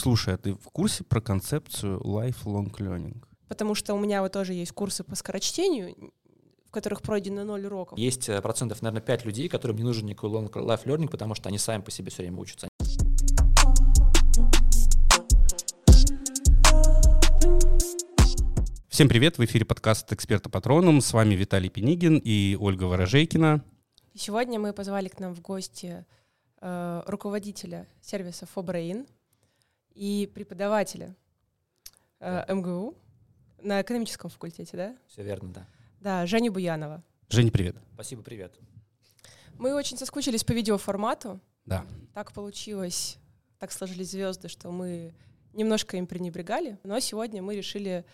Слушай, а ты в курсе про концепцию lifelong learning? Потому что у меня вот тоже есть курсы по скорочтению, в которых пройдено ноль уроков. Есть э, процентов, наверное, 5 людей, которым не нужен никакой long life learning, потому что они сами по себе все время учатся. Всем привет, в эфире подкаст «Эксперта Патроном». С вами Виталий Пенигин и Ольга Ворожейкина. Сегодня мы позвали к нам в гости э, руководителя сервиса Fobrain и преподавателя э, МГУ на экономическом факультете, да? Все верно, да. Да, Женя Буянова. Женя, привет. Спасибо, привет. Мы очень соскучились по видеоформату. Да. Так получилось, так сложились звезды, что мы немножко им пренебрегали, но сегодня мы решили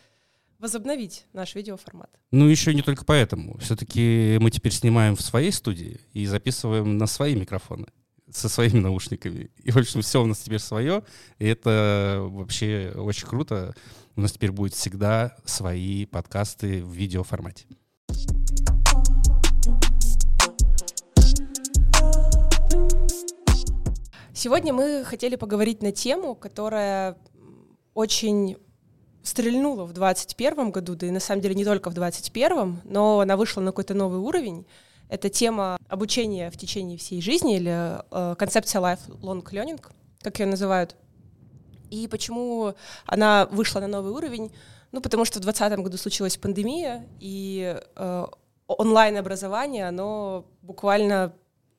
возобновить наш видеоформат. Ну, еще не только поэтому. Все-таки мы теперь снимаем в своей студии и записываем на свои микрофоны со своими наушниками. И, в общем, все у нас теперь свое. И это вообще очень круто. У нас теперь будет всегда свои подкасты в видеоформате. Сегодня мы хотели поговорить на тему, которая очень стрельнула в 2021 году, да и на самом деле не только в 2021, но она вышла на какой-то новый уровень. Это тема обучения в течение всей жизни или э, концепция lifelong learning, как ее называют. И почему она вышла на новый уровень? Ну, потому что в 2020 году случилась пандемия, и э, онлайн-образование, оно буквально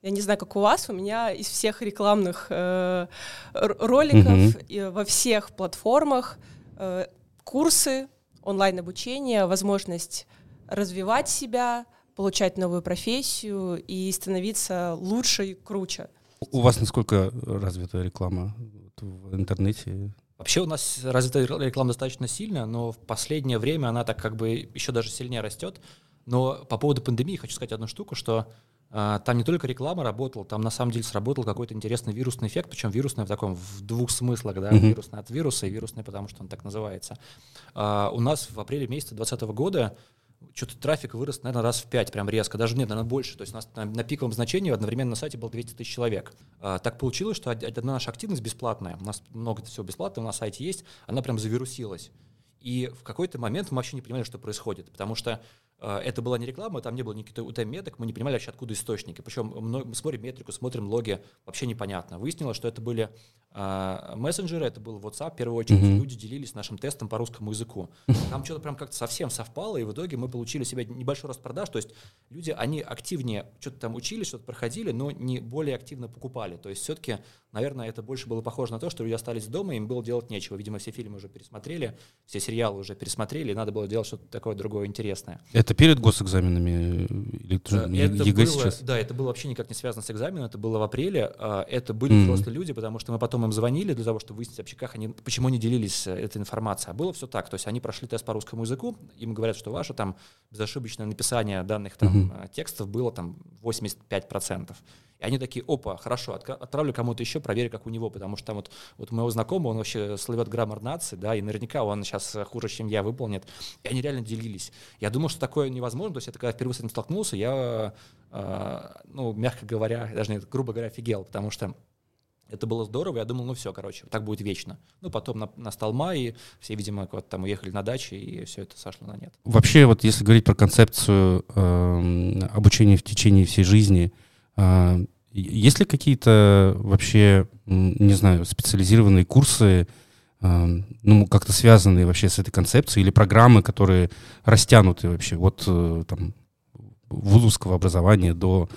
я не знаю, как у вас, у меня из всех рекламных э, роликов mm-hmm. во всех платформах э, курсы, онлайн-обучение, возможность развивать себя, получать новую профессию и становиться лучше и круче. У вас насколько развита реклама в интернете? Вообще у нас развита реклама достаточно сильно, но в последнее время она так как бы еще даже сильнее растет. Но по поводу пандемии хочу сказать одну штуку, что а, там не только реклама работала, там на самом деле сработал какой-то интересный вирусный эффект, причем вирусный в таком в двух смыслах, да, mm-hmm. вирусный от вируса и вирусный, потому что он так называется. А, у нас в апреле месяце 2020 года что-то трафик вырос, наверное, раз в пять, прям резко, даже нет, наверное, больше. То есть у нас на, на пиковом значении одновременно на сайте было 200 тысяч человек. А, так получилось, что одна наша активность бесплатная, у нас много всего бесплатного на сайте есть, она прям завирусилась. И в какой-то момент мы вообще не понимали, что происходит, потому что это была не реклама, там не было никаких UTM-меток, мы не понимали вообще, откуда источники. Причем мы смотрим метрику, смотрим логи, вообще непонятно. Выяснилось, что это были э, мессенджеры, это был WhatsApp, в первую очередь, mm-hmm. люди делились нашим тестом по русскому языку. Там что-то прям как-то совсем совпало, и в итоге мы получили себе небольшой рост продаж, то есть люди, они активнее что-то там учили, что-то проходили, но не более активно покупали. То есть все-таки, наверное, это больше было похоже на то, что люди остались дома, им было делать нечего. Видимо, все фильмы уже пересмотрели, все сериалы уже пересмотрели, и надо было делать что-то такое другое интересное. Это перед госэкзаменами или это ЕГЭ было, сейчас? Да, это было вообще никак не связано с экзаменом, это было в апреле. А, это были mm-hmm. взрослые люди, потому что мы потом им звонили для того, чтобы выяснить вообще, как они, почему они делились э, этой информацией. А было все так, то есть они прошли тест по русскому языку, им говорят, что ваше там безошибочное написание данных там mm-hmm. текстов было там 85%. И они такие, опа, хорошо, отправлю кому-то еще, проверю, как у него, потому что там вот, вот моего знакомого, он вообще словет граммар нации, да, и наверняка он сейчас хуже, чем я, выполнит. И они реально делились. Я думал, что такое невозможно, то есть это когда впервые с этим столкнулся, я, э, ну, мягко говоря, даже нет, грубо говоря, офигел, потому что это было здорово, я думал, ну все, короче, так будет вечно. Ну, потом на, настал май, и все, видимо, вот там уехали на даче, и все это сошло на нет. Вообще, вот если говорить про концепцию э, обучения в течение всей жизни, а, есть ли какие-то вообще, не знаю, специализированные курсы, а, ну, как-то связанные вообще с этой концепцией, или программы, которые растянуты вообще от э, там, вузовского образования до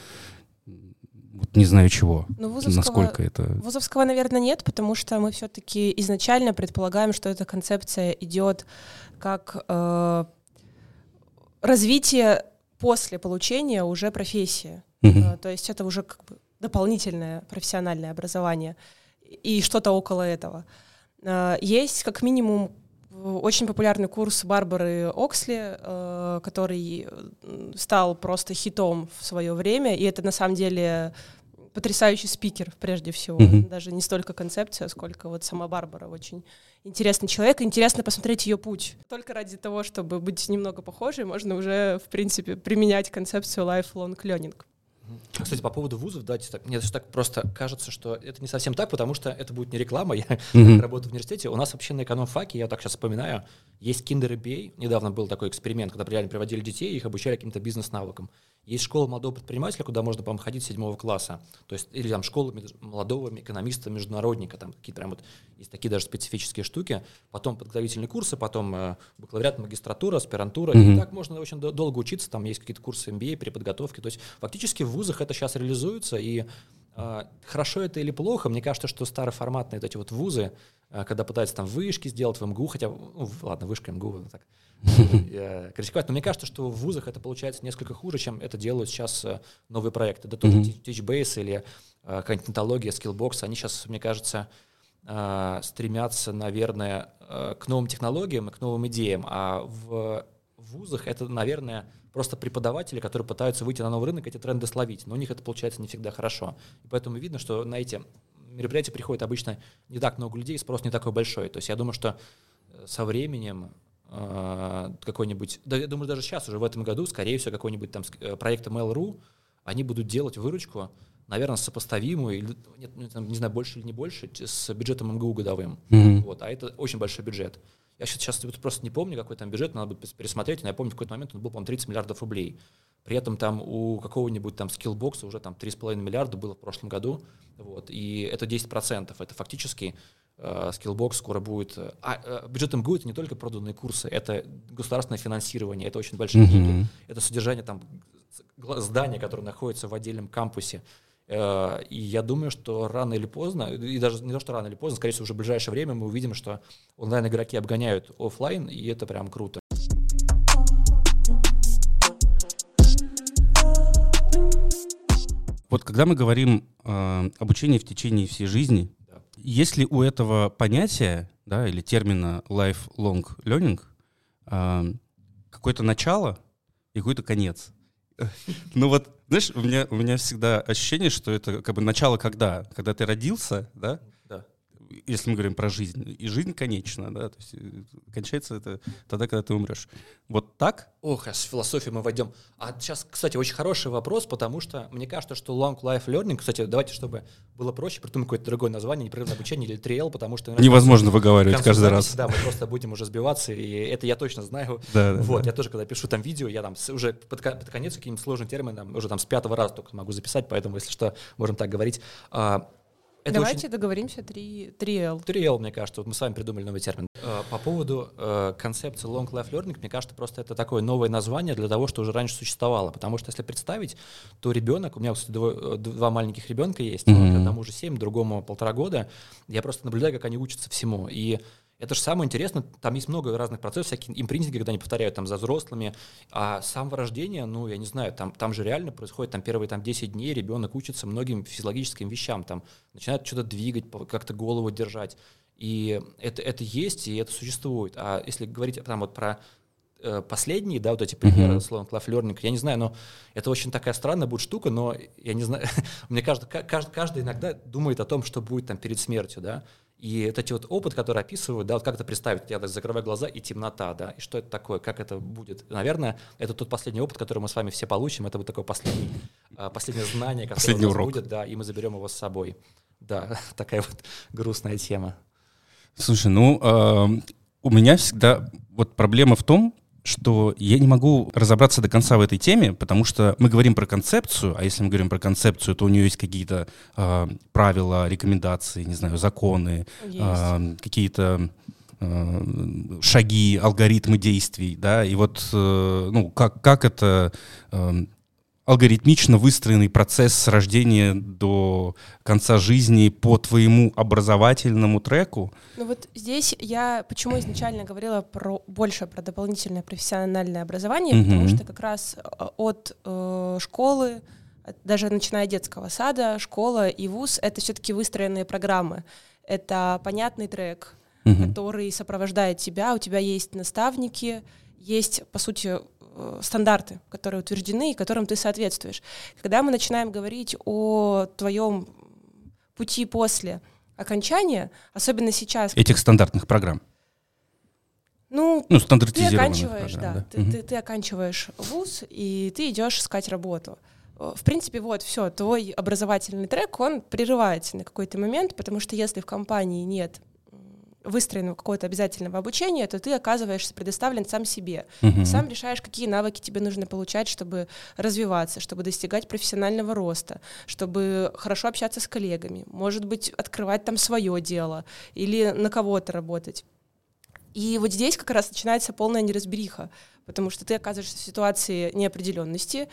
вот не знаю чего, ну, вузовского, насколько это... Вузовского, наверное, нет, потому что мы все-таки изначально предполагаем, что эта концепция идет как э, развитие после получения уже профессии. Uh-huh. То есть это уже как бы дополнительное профессиональное образование и что-то около этого. А, есть как минимум очень популярный курс Барбары Оксли, э, который стал просто хитом в свое время, и это на самом деле потрясающий спикер прежде всего, mm-hmm. даже не столько концепция, сколько вот сама Барбара очень интересный человек, интересно посмотреть ее путь. Только ради того, чтобы быть немного похожей, можно уже в принципе применять концепцию lifelong learning. Кстати, по поводу вузов, да, мне даже так просто кажется, что это не совсем так, потому что это будет не реклама. Я mm-hmm. работаю в университете. У нас вообще на эконом-факе, я так сейчас вспоминаю, есть Kinder MBA. Недавно был такой эксперимент, когда реально приводили детей, их обучали каким-то бизнес-навыкам. Есть школа молодого предпринимателя, куда можно, по-моему, ходить с седьмого класса. То есть, или там школа молодого экономиста-международника, там какие-то прям вот есть такие даже специфические штуки. Потом подготовительные курсы, потом э, бакалавриат, магистратура, аспирантура. Mm-hmm. И так можно очень долго учиться, там есть какие-то курсы MBA, переподготовки. То есть, фактически в вузах это сейчас реализуется, и хорошо это или плохо, мне кажется, что староформатные вот эти вот вузы, э, когда пытаются там вышки сделать в МГУ, хотя, ну, ладно, вышка МГУ, так, критиковать. Но мне кажется, что в вузах это получается несколько хуже, чем это делают сейчас э, новые проекты. Да mm-hmm. Teachbase или э, какая-нибудь нотология, Skillbox, они сейчас, мне кажется, э, стремятся, наверное, к новым технологиям и к новым идеям. А в вузах это, наверное, просто преподаватели, которые пытаются выйти на новый рынок, эти тренды словить. Но у них это получается не всегда хорошо. И поэтому видно, что на эти мероприятия приходит обычно не так много людей, спрос не такой большой. То есть я думаю, что со временем а, какой-нибудь, да, я думаю, даже сейчас уже в этом году, скорее всего, какой-нибудь там э, проект Mail.ru, они будут делать выручку, наверное, сопоставимую, или, нет, ну, не знаю, больше или не больше, с бюджетом МГУ годовым. Mm-hmm. Вот, а это очень большой бюджет. Я сейчас, сейчас просто не помню, какой там бюджет, надо будет пересмотреть, но я помню, в какой-то момент он был, по-моему, 30 миллиардов рублей. При этом там у какого-нибудь там скиллбокса уже там 3,5 миллиарда было в прошлом году, вот, и это 10%. Это фактически Э, Skillbox скоро будет... Э, а, э, бюджет МГУ — это не только проданные курсы, это государственное финансирование, это очень большие mm-hmm. деньги, это содержание там здания, которое находится в отдельном кампусе. И я думаю, что рано или поздно, и даже не то, что рано или поздно, скорее всего, уже в ближайшее время мы увидим, что онлайн-игроки обгоняют офлайн, и это прям круто. Вот когда мы говорим э, обучение в течение всей жизни, есть ли у этого понятия, да, или термина lifelong learning э, какое-то начало и какой-то конец? Ну вот, знаешь, у меня, у меня всегда ощущение, что это как бы начало когда? Когда ты родился, да? Если мы говорим про жизнь, и жизнь конечна, да, то есть э, кончается это тогда, когда ты умрешь. Вот так? Ох, а с философией мы войдем. А сейчас, кстати, очень хороший вопрос, потому что мне кажется, что long life learning, кстати, давайте, чтобы было проще, придумать какое-то другое название, непрерывное обучение или 3L, потому что... Невозможно выговаривать каждый раз. Да, мы просто будем уже сбиваться, и это я точно знаю. Да, да, вот, да. я тоже, когда пишу там видео, я там уже под, под конец какие-нибудь сложные термины, там, уже там с пятого раза только могу записать, поэтому, если что, можем так говорить. Это Давайте очень... договоримся 3, 3L. 3L, мне кажется, вот мы с вами придумали новый термин. Э, по поводу э, концепции Long Life Learning, мне кажется, просто это такое новое название для того, что уже раньше существовало. Потому что если представить, то ребенок, у меня, кстати, два, э, два маленьких ребенка есть, mm-hmm. одному уже 7, другому полтора года, я просто наблюдаю, как они учатся всему. И это же самое интересное, там есть много разных процессов, всякие импринтинги, когда они повторяют там за взрослыми, а с самого рождения, ну, я не знаю, там, там же реально происходит там первые там 10 дней, ребенок учится многим физиологическим вещам, там, начинает что-то двигать, как-то голову держать, и это, это есть, и это существует. А если говорить там вот про э, последние, да, вот эти примеры, uh-huh. словно Learning, я не знаю, но это очень такая странная будет штука, но я не знаю, мне кажется, каждый, каждый иногда думает о том, что будет там перед смертью, да, и вот эти вот опыт, который описывают, да, вот как это представить, я закрываю глаза и темнота, да, и что это такое, как это будет. Наверное, это тот последний опыт, который мы с вами все получим, это вот такое последний, а, последнее знание, которое Последний у нас урок. будет, да, и мы заберем его с собой. Да, такая вот грустная тема. Слушай, ну, э, у меня всегда вот проблема в том, что я не могу разобраться до конца в этой теме, потому что мы говорим про концепцию, а если мы говорим про концепцию, то у нее есть какие-то э, правила, рекомендации, не знаю, законы, э, какие-то шаги, алгоритмы действий, да, и вот, э, ну, как, как это алгоритмично выстроенный процесс с рождения до конца жизни по твоему образовательному треку? Ну вот здесь я почему изначально говорила про больше про дополнительное профессиональное образование, угу. потому что как раз э, от э, школы, даже начиная от детского сада, школа и вуз — это все-таки выстроенные программы. Это понятный трек, угу. который сопровождает тебя, у тебя есть наставники, есть, по сути, стандарты, которые утверждены и которым ты соответствуешь. Когда мы начинаем говорить о твоем пути после окончания, особенно сейчас... Этих стандартных программ. Ну, ну ты оканчиваешь, программ, да, да. Ты, угу. ты, ты оканчиваешь вуз, и ты идешь искать работу. в принципе, вот, все, твой образовательный трек, он прерывается на какой-то момент, потому что если в компании нет выстроенного какого-то обязательного обучения, то ты оказываешься предоставлен сам себе. Мгм. Сам решаешь, какие навыки тебе нужно получать, чтобы развиваться, чтобы достигать профессионального роста, чтобы хорошо общаться с коллегами, может быть, открывать там свое дело или на кого-то работать. И вот здесь как раз начинается полная неразбериха, потому что ты оказываешься в ситуации неопределенности,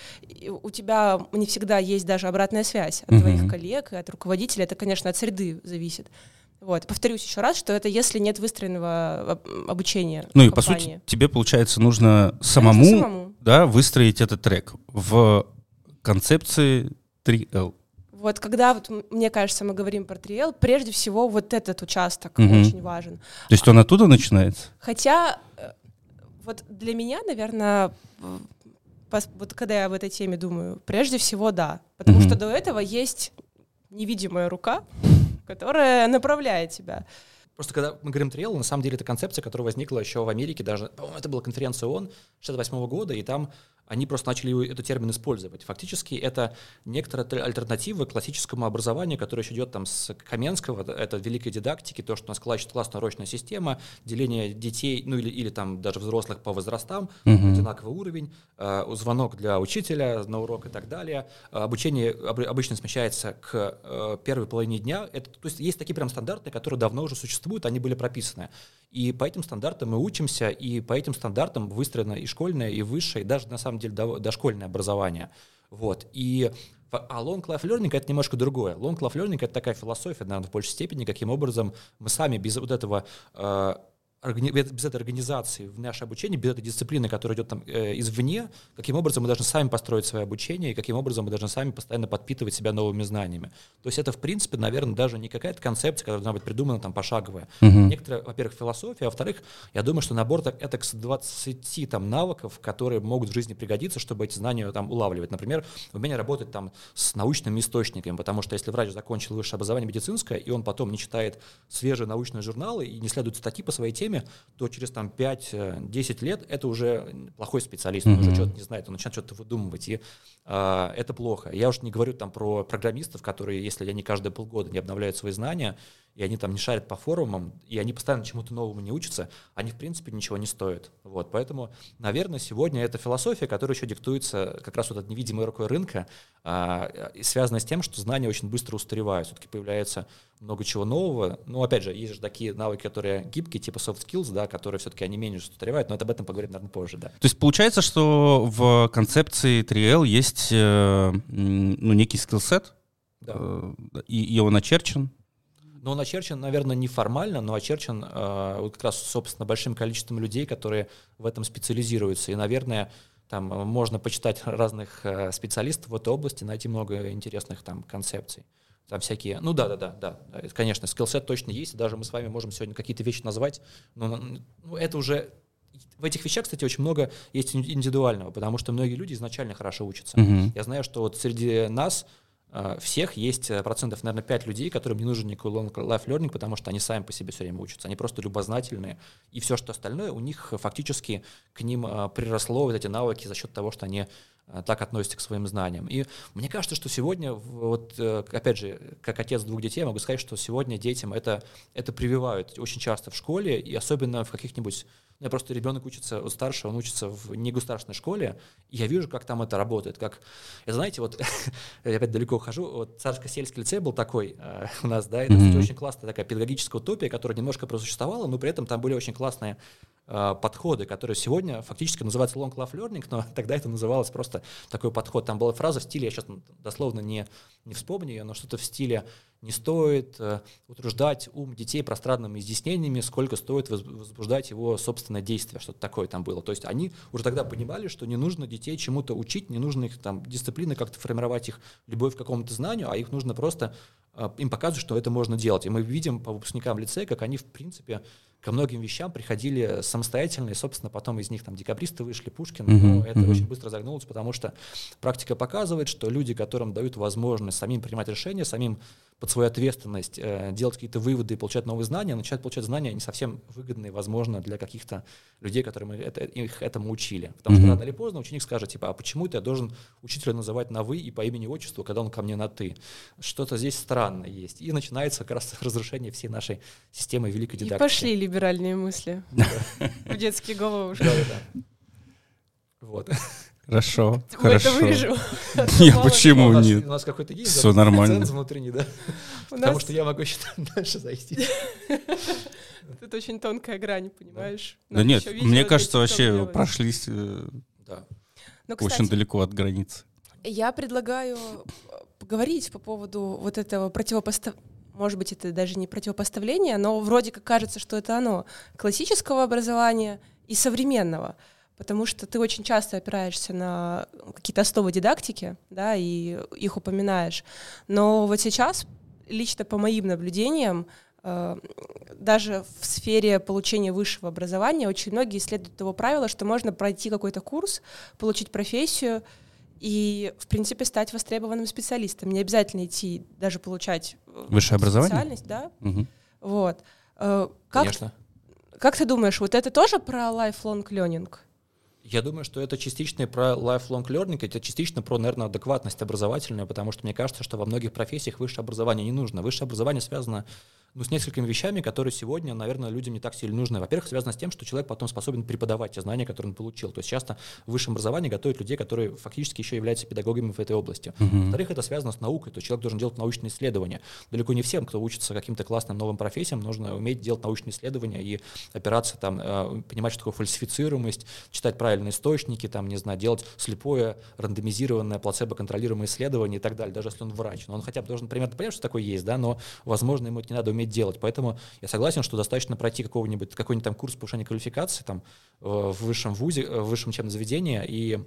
у тебя не всегда есть даже обратная связь от Мгм. твоих коллег и от руководителя, это, конечно, от среды зависит. Вот. Повторюсь еще раз, что это если нет выстроенного об- обучения Ну и в по сути тебе получается нужно самому, самому. да, выстроить этот трек в концепции 3L. Вот когда вот мне кажется, мы говорим про 3L, прежде всего вот этот участок Мгм. очень важен. То есть он оттуда начинается? Хотя э, вот для меня, наверное, в- вот когда я об этой теме думаю, прежде всего да, потому Мгм. что до этого есть невидимая рука, которая направляет тебя. Просто когда мы говорим триэл, на самом деле это концепция, которая возникла еще в Америке, даже, по-моему, это была конференция ООН 68 года, и там они просто начали этот термин использовать. Фактически это некоторая альтер- альтернатива классическому образованию, которое еще идет там с Каменского, это- великой дидактики, то, что у нас класс- классно-урочная система, деление детей, ну или, или там даже взрослых по возрастам, Мгм. одинаковый уровень, э, звонок для учителя на урок и так далее. Э, Обучение об- обычно смещается к э, первой половине дня. Это, то есть есть такие прям стандарты, которые давно уже существуют, они были прописаны. И по этим стандартам мы учимся, и по этим стандартам выстроено и школьное, и высшее, и даже на самом деле до- дошкольное образование. Вот. И а long life learning это немножко другое. Long life learning это такая философия, наверное, в большей степени, каким образом мы сами без вот этого э, без этой организации в наше обучение, без этой дисциплины, которая идет там э, извне, каким образом мы должны сами построить свое обучение и каким образом мы должны сами постоянно подпитывать себя новыми знаниями. То есть это, в принципе, наверное, даже не какая-то концепция, которая должна быть придумана там пошаговая. Мгм. Некоторая, во-первых, философия, а во-вторых, я думаю, что набор так, это с 20 там, навыков, которые могут в жизни пригодиться, чтобы эти знания там улавливать. Например, умение работать там с научными источниками, потому что если врач закончил высшее образование медицинское, и он потом не читает свежие научные журналы и не следует статьи по своей теме, то через там 5-10 лет это уже плохой специалист, он уже Мгм. что-то не знает, он начинает что-то выдумывать, и а, это плохо. Я уж не говорю там про программистов, которые, если они каждые полгода не обновляют свои знания, и они там не шарят по форумам, и они постоянно чему-то новому не учатся, они, в принципе, ничего не стоят. Вот, поэтому, наверное, сегодня это философия, которая еще диктуется как раз вот от невидимой рукой рынка, а, и связана с тем, что знания очень быстро устаревают, все-таки появляется много чего нового. Ну, опять же, есть же такие навыки, которые гибкие, типа soft skills, да, которые все-таки они менее устаревают, но это об этом поговорим, наверное, позже, да. То есть получается, что в концепции 3L есть э, ну, некий скиллсет, Да. э, и, и он очерчен. Но он очерчен, наверное, не формально, но очерчен э, вот как раз, собственно, большим количеством людей, которые в этом специализируются. И, наверное, там э, можно почитать разных э, специалистов в этой области, найти много интересных там концепций. Там всякие, ну да, да, да, да, это, конечно, скиллсет точно есть, даже мы с вами можем сегодня какие-то вещи назвать, но ну, это уже в этих вещах, кстати, очень много есть ин- индивидуального, потому что многие люди изначально хорошо учатся. Мгм. Я знаю, что вот среди нас э, всех есть э, процентов, наверное, 5 людей, которым не нужен никакой long life learning, потому что они сами по себе все время учатся. Они просто любознательные. И все, что остальное, у них фактически к ним э, приросло вот эти навыки за счет того, что они э, так относятся к своим знаниям. И мне кажется, что сегодня, вот, э, опять же, как отец двух детей, я могу сказать, что сегодня детям это, это прививают очень часто в школе, и особенно в каких-нибудь ну, я просто ребенок учится, вот старше, он учится в негосударственной школе, и я вижу, как там это работает. Как, это, знаете, вот я опять далеко ухожу, вот Царско-сельский лицей был такой э, у нас, да, это кстати, очень классная такая педагогическая утопия, которая немножко просуществовала, но при этом там были очень классные э, подходы, которые сегодня фактически называются long life learning, но тогда это называлось просто такой подход. Там была фраза в стиле, я сейчас дословно не, не вспомню ее, но что-то в стиле не стоит э, утруждать ум детей пространными изъяснениями, сколько стоит воз- возбуждать его собственное действие, что-то такое там было. То есть они уже тогда понимали, что не нужно детей чему-то учить, не нужно их там дисциплины как-то формировать их любовь к какому-то знанию, а их нужно просто э, им показывать, что это можно делать. И мы видим по выпускникам лицея, как они, в принципе, ко многим вещам приходили самостоятельно, и, собственно, потом из них там декабристы вышли, Пушкин, Мгм, но это мгм. очень быстро загнулось, потому что практика показывает, что люди, которым дают возможность самим принимать решения, самим под свою ответственность э, делать какие-то выводы и получать новые знания, начать получать знания не совсем выгодные, возможно, для каких-то людей, которые мы это, их этому учили. Потому mm-hmm. что рано или поздно ученик скажет, типа, а почему это я должен учителя называть на «вы» и по имени-отчеству, когда он ко мне на «ты»? Что-то здесь странное есть. И начинается как раз разрушение всей нашей системы великой дидактики. И пошли либеральные мысли в детские головы уже. Вот. Хорошо, хорошо. это вырежем. Не, Мало ли. почему у нас, нет? У нас какой-то есть да, нормально. внутренний, да? Потому что я могу еще дальше зайти. тут очень тонкая грань, понимаешь? Да нет, мне кажется, вообще прошлись э. Но, очень далеко от границы. Я предлагаю э, поговорить по поводу вот этого противопоставления, может быть, это даже не противопоставление, но вроде как кажется, что это оно, классического образования и современного. Потому что ты очень часто опираешься на какие-то основы дидактики, да, и их упоминаешь. Но вот сейчас, лично по моим наблюдениям, э, даже в сфере получения высшего образования очень многие следуют того правила, что можно пройти какой-то курс, получить профессию и, в принципе, стать востребованным специалистом. Не обязательно идти даже получать э, Высшее образование? специальность, да. Мгм. Вот. Э, Как, Конечно. как ты думаешь, вот это тоже про lifelong learning? Я думаю, что это частично про lifelong learning, это частично про, наверное, адекватность образовательную, потому что мне кажется, что во многих профессиях высшее образование не нужно. Высшее образование связано ну, с несколькими вещами, которые сегодня, наверное, людям не так сильно нужны. Во-первых, связано с тем, что человек потом способен преподавать те знания, которые он получил. То есть часто в высшем образовании готовят людей, которые фактически еще являются педагогами в этой области. Мгм. Во-вторых, это связано с наукой, то есть человек должен делать научные исследования. Далеко не всем, кто учится каким-то классным новым профессиям, нужно уметь делать научные исследования и опираться там, э, понимать, что такое фальсифицируемость, читать правильные источники, там, не знаю, делать слепое, рандомизированное, плацебо-контролируемое исследование и так далее, даже если он врач. Но он хотя бы должен примерно понять, что такое есть, да, но, возможно, ему это не надо уметь делать. Поэтому я согласен, что достаточно пройти какого-нибудь, какой-нибудь там курс повышения квалификации там, э, в высшем вузе, э, в высшем учебном заведении, и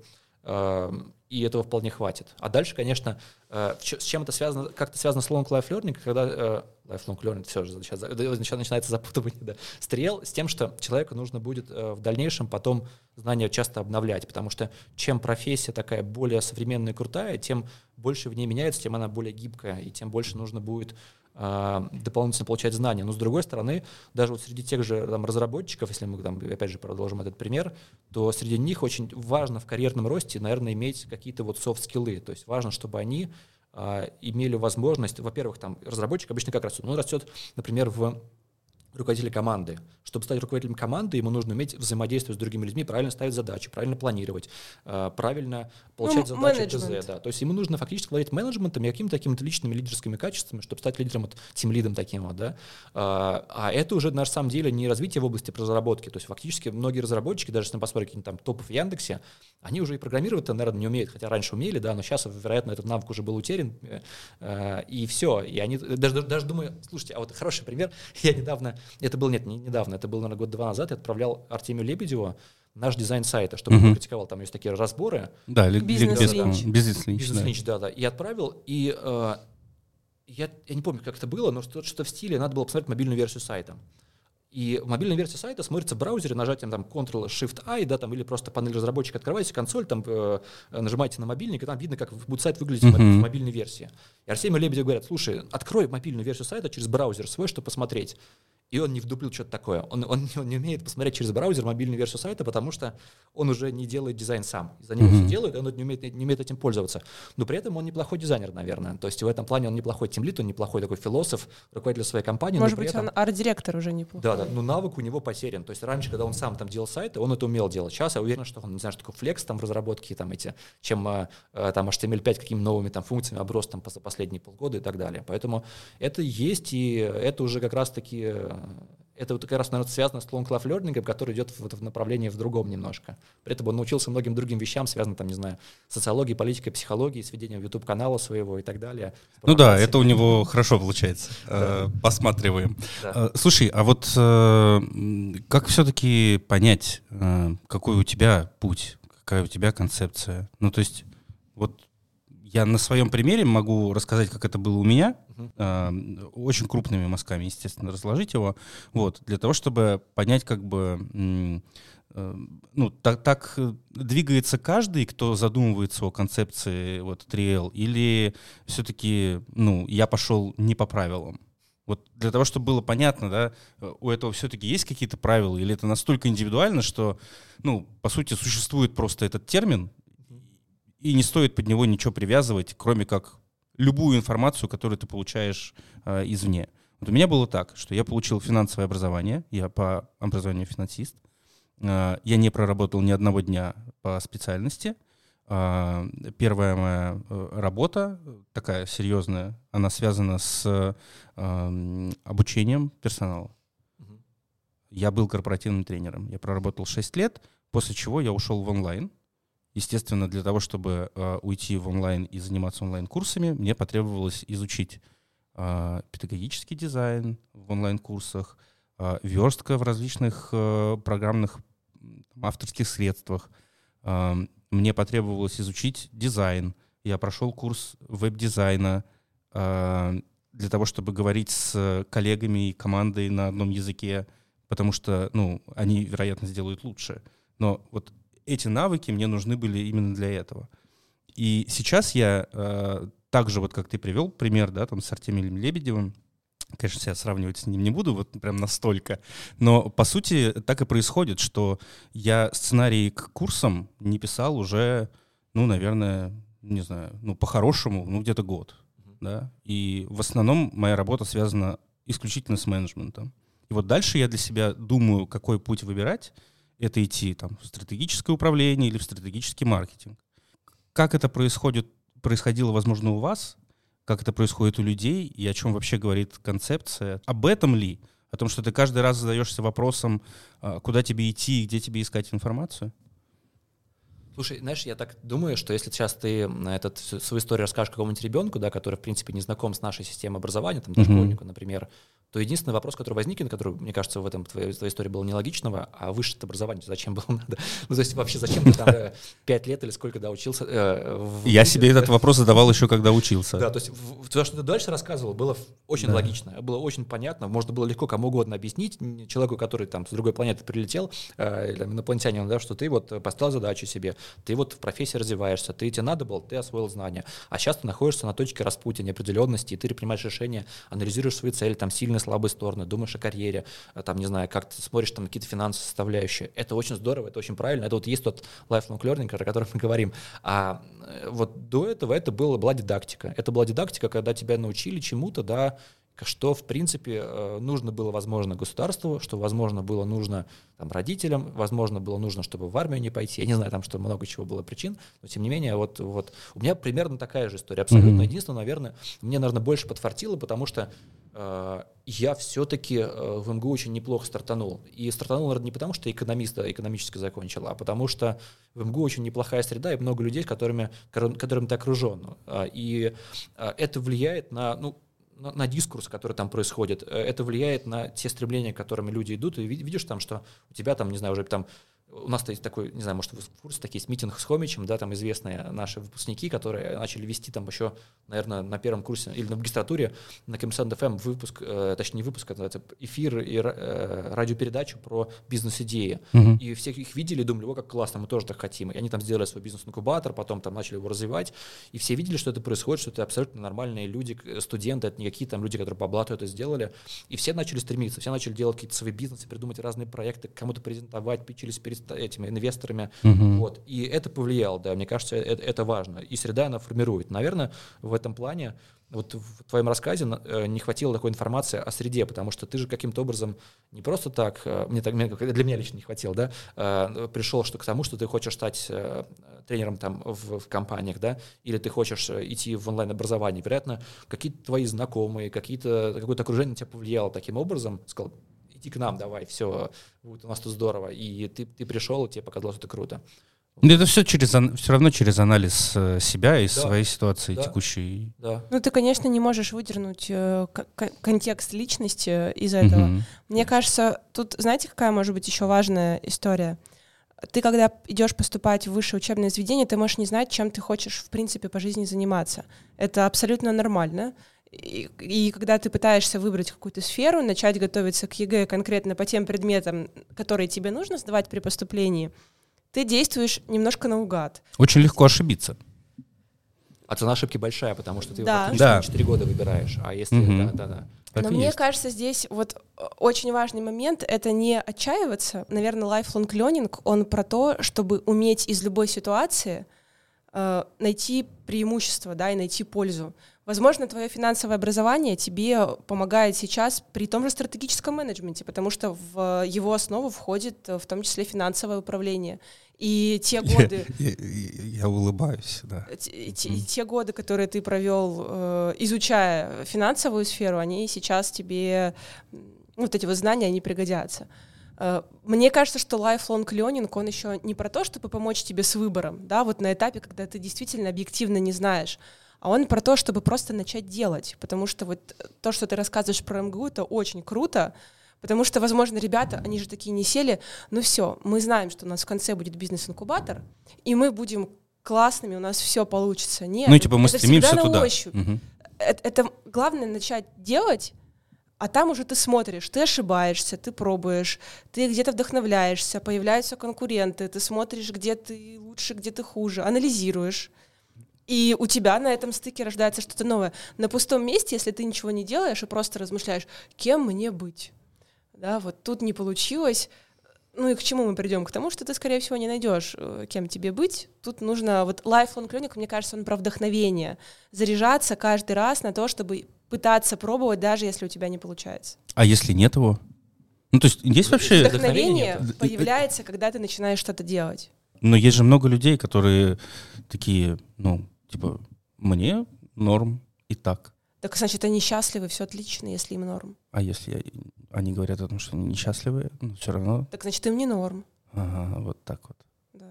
э, и этого вполне хватит. А дальше, конечно, с чем это связано, как это связано с long life learning, когда lifelong learning, все же сейчас, начи- начинается запутывание, да, стрел, с тем, что человеку нужно будет в дальнейшем потом знания часто обновлять, потому что чем профессия такая более современная и крутая, тем больше в ней меняется, тем она более гибкая, и тем больше нужно будет дополнительно получать знания. Но с другой стороны, даже вот среди тех же там, разработчиков, если мы там, опять же продолжим этот пример, то среди них очень важно в карьерном росте, наверное, иметь какие-то вот софт-скиллы. То есть важно, чтобы они а, имели возможность, во-первых, там разработчик обычно как растет? Он растет, например, в руководителя команды. Чтобы стать руководителем команды, ему нужно уметь взаимодействовать с другими людьми, правильно ставить задачи, правильно планировать, а, правильно получать Ну, задачи менеджмент. ТЗ. Да. То есть ему нужно фактически владеть менеджментом и какими-то такими личными лидерскими качествами, чтобы стать лидером, вот, тим-лидом таким вот. Да. А, а это уже на самом деле не развитие в области разработки. То есть фактически многие разработчики, даже если посмотрим какие-то там топы в Яндексе, они уже и программировать-то, наверное, не умеют, хотя раньше умели, да, но сейчас, вероятно, этот навык уже был утерян, э, э, и все. И они даже, даже думаю, слушайте, а вот хороший пример, я недавно, это был, нет, не недавно, это был, наверное, год-два назад, я отправлял Артемию Лебедеву наш дизайн сайта, чтобы он Мгм. критиковал, там есть такие разборы, Да, ли- Бизнес-линч. Бизнес-линч, да. Бизнес-линч, да, да. И отправил, и э, я, я не помню, как это было, но что- что-то в стиле, надо было посмотреть мобильную версию сайта. И мобильная версия сайта смотрится в браузере нажатием там Ctrl-Shift-I, да, там, или просто панель разработчика открываете, консоль, там э, нажимаете на мобильник, и там видно, как будет сайт выглядеть в Мгм. в мобильной версии. И Арсений Лебедев говорят, слушай, открой мобильную версию сайта через браузер свой, чтобы посмотреть. И он не вдуплил что-то такое. Он, он, не- он не умеет посмотреть через браузер мобильную версию сайта, потому что он уже не делает дизайн сам. За него Мгм. все делают, и он не умеет, не умеет этим пользоваться. Но при этом он неплохой дизайнер, наверное. То есть в этом плане он неплохой тимлит, он неплохой такой философ, руководитель своей компании. Может быть, этом- он арт-директор уже неплохо. да, да, но навык у него потерян. То есть раньше, когда он сам там делал сайты, он это умел делать. Сейчас я уверен, что он не знаю, что такое флекс там в разработке, там эти, чем а, а, там HTML5, какими новыми там функциями оброс там за последние полгода и так далее. Поэтому это есть, и это уже как раз-таки, э, это вот как раз, наверное, связано с long life learning, который идет в, в направлении в другом немножко. При этом он научился многим другим вещам, связанным, там, не знаю, социологией, политикой, психологией, с ведением YouTube-канала своего и так далее. Ну да, это у него хорошо получается. Э, Посматриваем. Да. Э, Слушай, а вот э, как все-таки понять, э, какой у тебя путь, какая у тебя концепция? Ну, то есть, вот я на своем примере могу рассказать, как это было у меня, Мгм. э, очень крупными мазками, естественно, разложить его, вот, для того, чтобы понять, как бы, э, ну, так, так двигается каждый, кто задумывается о концепции вот 3L, или все-таки, ну, я пошел не по правилам? Вот для того, чтобы было понятно, да, у этого все-таки есть какие-то правила, или это настолько индивидуально, что, ну, по сути, существует просто этот термин, и не стоит под него ничего привязывать, кроме как любую информацию, которую ты получаешь э, извне. Вот у меня было так, что я получил финансовое образование, я по образованию финансист, э, я не проработал ни одного дня по специальности. Э, первая моя э, работа, такая серьезная, она связана с э, обучением персонала. Я был корпоративным тренером. Я проработал 6 лет, после чего я ушел в онлайн. Естественно, для того, чтобы э, уйти в онлайн и заниматься онлайн-курсами, мне потребовалось изучить э, педагогический дизайн в онлайн-курсах, э, верстка в различных э, программных авторских средствах. Э, мне потребовалось изучить дизайн. Я прошел курс веб-дизайна э, для того, чтобы говорить с коллегами и командой на одном языке, потому что, ну, они, вероятно, сделают лучше. Но вот эти навыки мне нужны были именно для этого. И сейчас я э, так же, вот как ты привел пример, да, там с Артемием Лебедевым, конечно, себя сравнивать с ним не буду, вот прям настолько, но по сути так и происходит, что я сценарий к курсам не писал уже, ну, наверное, не знаю, ну, по-хорошему, ну, где-то год, да, и в основном моя работа связана исключительно с менеджментом. И вот дальше я для себя думаю, какой путь выбирать, это идти там, в стратегическое управление или в стратегический маркетинг. Как это происходит, происходило, возможно, у вас, как это происходит у людей и о чем вообще говорит концепция. Об этом ли? О том, что ты каждый раз задаешься вопросом, а, куда тебе идти и где тебе искать информацию? Слушай, знаешь, я так думаю, что если сейчас ты этот, свою историю расскажешь какому-нибудь ребенку, да, который, в принципе, не знаком с нашей системой образования, там, дошкольнику, mm-hmm. например, то единственный вопрос, который возникнет, который, мне кажется, в этом твоей, твоей истории было нелогичного, а высшее образование зачем было надо? Ну, то есть вообще зачем ты там э, пять лет или сколько, да, учился? Э, в... Я себе этот вопрос задавал еще, когда учился. Да, то есть то, что ты дальше рассказывал, было очень да. логично, было очень понятно, можно было легко кому угодно объяснить, человеку, который там с другой планеты прилетел, э, или инопланетянину, да, что ты вот поставил задачу себе, ты вот в профессии развиваешься, ты тебе надо было, ты освоил знания, а сейчас ты находишься на точке распутия, неопределенности, и ты принимаешь решение, анализируешь свои цели, там сильные слабые стороны, думаешь о карьере, э, там, не знаю, как ты смотришь там какие-то финансовые составляющие. Это очень здорово, это очень правильно. Это вот есть тот lifelong learning, о котором мы говорим. А э, вот до этого это было, была дидактика. Это была дидактика, когда тебя научили чему-то, да, что, в принципе, э, нужно было, возможно, государству, что, возможно, было нужно там, родителям, возможно, было нужно, чтобы в армию не пойти. Я не знаю, там, что много чего было причин, но, тем не менее, вот, вот у меня примерно такая же история. Абсолютно mm-hmm. единственное, наверное, мне, наверное, больше подфартило, потому что э, я все-таки э, в МГУ очень неплохо стартанул. И стартанул, наверное, не потому, что экономиста экономически закончил, а потому что в МГУ очень неплохая среда и много людей, которыми, которыми ты окружен. А, и это влияет на, ну, на, на дискурс, который там происходит. Э, это влияет на те стремления, которыми люди идут. И видишь там, что у тебя там, не знаю, уже там у нас есть такой, не знаю, может, вы в курсе, такие есть митинг с Хомичем, да, там известные наши выпускники, которые начали вести там еще, наверное, на первом курсе или на магистратуре на КМСН ФМ выпуск, э, точнее не выпуск, а эфир и э, радиопередачу про бизнес-идеи. Угу. И все их видели, думали, о, как классно, мы тоже так хотим. И они там сделали свой бизнес-инкубатор, потом там начали его развивать, и все видели, что это происходит, что это абсолютно нормальные люди, студенты, это не какие-то там люди, которые по блату это сделали. И все начали стремиться, все начали делать какие-то свои бизнесы, придумать разные проекты, кому-то презентовать, пичились перед этими инвесторами. Угу. Вот. И это повлияло, да, мне кажется, это, это важно. И среда она формирует. Наверное, в этом плане вот в твоем рассказе э, не хватило такой информации о среде, потому что ты же каким-то образом не просто так, э, мне так для меня лично не хватило, да, э, пришел что к тому, что ты хочешь стать тренером там в, в компаниях, да, или ты хочешь идти в онлайн-образование, вероятно, какие-то твои знакомые, какие-то, какое-то окружение тебя повлияло таким образом, сказал, иди к нам, давай, все, будет у нас тут здорово. И ты, ты пришел, и тебе показалось, это круто. Ну, это все через все равно через анализ э, себя и да, своей ситуации да, текущей. Да. Ну, ты, конечно, не можешь выдернуть э, контекст личности из этого. Угу. Мне кажется, тут, знаете, какая может быть еще важная история? Ты, когда идешь поступать в высшее учебное заведение, ты можешь не знать, чем ты хочешь, в принципе, по жизни заниматься. Это абсолютно нормально. И, и когда ты пытаешься выбрать какую-то сферу, начать готовиться к ЕГЭ конкретно по тем предметам, которые тебе нужно сдавать при поступлении, ты действуешь немножко наугад. Очень легко ошибиться. А цена ошибки большая, потому что ты Да. Да. на 4 года выбираешь. А если... Мгм. Да, да, да. Так Но мне есть. кажется, здесь вот э, очень важный момент — это не отчаиваться. Наверное, lifelong learning, он про то, чтобы уметь из любой ситуации э, найти преимущество, да, и найти пользу. Возможно, твое финансовое образование тебе помогает сейчас при том же стратегическом менеджменте, потому что в его основу входит э, в том числе финансовое управление. И те годы, Я, я- я улыбаюсь, да. те, те- те годы, которые ты провел, э, изучая финансовую сферу, они сейчас тебе, м, вот эти вот знания, они пригодятся. Э, Мне кажется, что lifelong learning, он еще не про то, чтобы помочь тебе с выбором, да, вот на этапе, когда ты действительно объективно не знаешь, а он про то, чтобы просто начать делать, потому что вот то, что ты рассказываешь про МГУ, это очень круто, потому что, возможно, ребята, они же такие не сели, ну все, мы знаем, что у нас в конце будет бизнес-инкубатор, и мы будем классными, у нас все получится. Нет, Ну, типа мы это стремимся всегда на туда. ощупь. Мгм. Это, это главное начать делать, а там уже ты смотришь, ты ошибаешься, ты пробуешь, ты где-то вдохновляешься, появляются конкуренты, ты смотришь, где ты лучше, где ты хуже, анализируешь. И у тебя на этом стыке рождается что-то новое. На пустом месте, если ты ничего не делаешь и просто размышляешь, кем мне быть, да, вот тут не получилось. Ну и к чему мы придем? К тому, что ты, скорее всего, не найдешь, э, кем тебе быть. Тут нужно... Вот lifelong learning, мне кажется, он про вдохновение. Заряжаться каждый раз на то, чтобы пытаться пробовать, даже если у тебя не получается. А если нет его? Ну, то есть есть вообще... Вдохновение Вдохновение появляется, когда ты начинаешь что-то делать. Но есть же много людей, которые такие, ну, типа, мне норм и так. Так значит, они счастливы, все отлично, если им норм. А если я- они говорят о том, что они несчастливые, ну, все равно, Так значит, им не норм. ага, вот так вот. Да.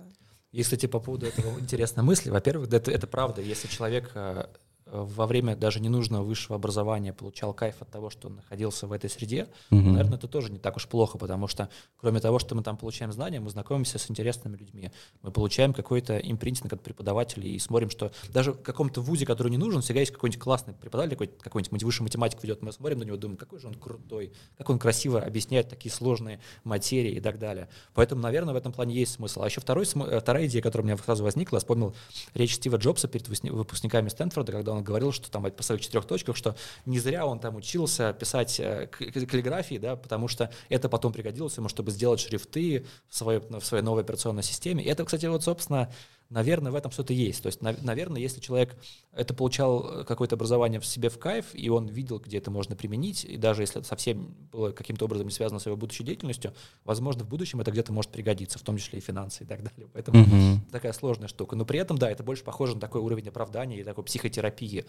И, кстати, по поводу этого интересная мысль. Во-первых, это, это правда. Если человек э, во время даже ненужного высшего образования получал кайф от того, что он находился в этой среде, Мгм. наверное, это тоже не так уж плохо, потому что кроме того, что мы там получаем знания, мы знакомимся с интересными людьми. Мы получаем какой-то импринтинг от преподавателей и смотрим, что даже в каком-то вузе, который не нужен, всегда есть какой-нибудь классный преподаватель, какой- какой-нибудь высший математик ведет, мы смотрим на него, думаем, какой же он крутой, как он красиво объясняет такие сложные материи и так далее. Поэтому, наверное, в этом плане есть смысл. А еще второй, э, вторая идея, которая у меня сразу возникла, я вспомнил речь Стива Джобса перед выпускниками Стэнфорда, когда он говорил, что там по своих четырех точках, что не зря он там учился писать э, каллиграфии, да, потому что это потом пригодилось ему, чтобы сделать шрифты в своей, в своей новой операционной системе. И это, кстати, вот, собственно, наверное, в этом что-то есть. То есть, нав- наверное, если человек это получал э, какое-то образование в себе в кайф, и он видел, где это можно применить, и даже если это совсем было каким-то образом не связано с его будущей деятельностью, возможно, в будущем это где-то может пригодиться, в том числе и финансы и так далее. Поэтому Мгм. такая сложная штука. Но при этом, да, это больше похоже на такой уровень оправдания и такой психотерапии.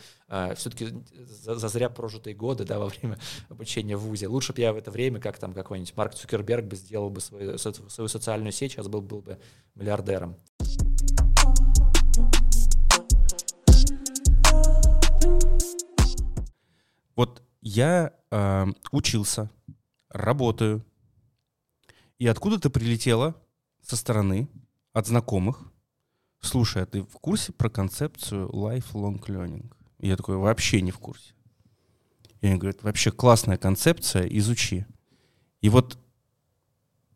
все-таки за, за зря прожитые годы, да, во время обучения в ВУЗе. Лучше бы я в это время, как там какой-нибудь Марк Цукерберг бы сделал бы свою, свою социальную сеть, сейчас был, был бы миллиардером. Вот я э, учился, работаю, и откуда-то прилетела со стороны от знакомых. Слушай, а ты в курсе про концепцию lifelong learning? И я такой, вообще не в курсе. И они говорят, вообще классная концепция, изучи. И вот,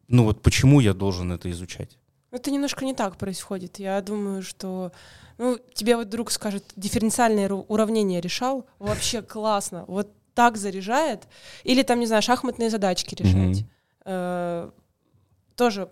ну вот почему я должен это изучать? Это немножко не так происходит. Я думаю, что ну, тебе вот друг скажет, дифференциальное уравнение решал, вообще классно, вот так заряжает. Или там, не знаю, шахматные задачки решать. Э, тоже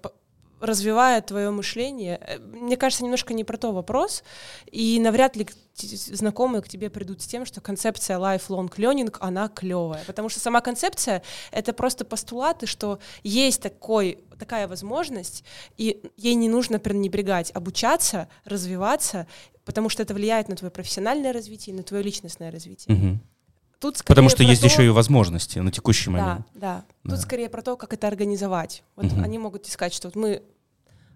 развивает твое мышление. Э, Мне кажется, немножко не про то вопрос. И навряд ли знакомые к тебе придут с тем, что концепция lifelong learning, она клевая. Потому что сама концепция — это просто постулаты, что есть такой, такая возможность, и ей не нужно пренебрегать, обучаться, развиваться, потому что это влияет на твое профессиональное развитие и на твое личностное развитие. Мгм. Тут скорее Потому что есть то- еще и возможности на текущий момент. да, да. Тут Да. скорее про то, как это организовать. Вот Мгм. они могут искать, что вот мы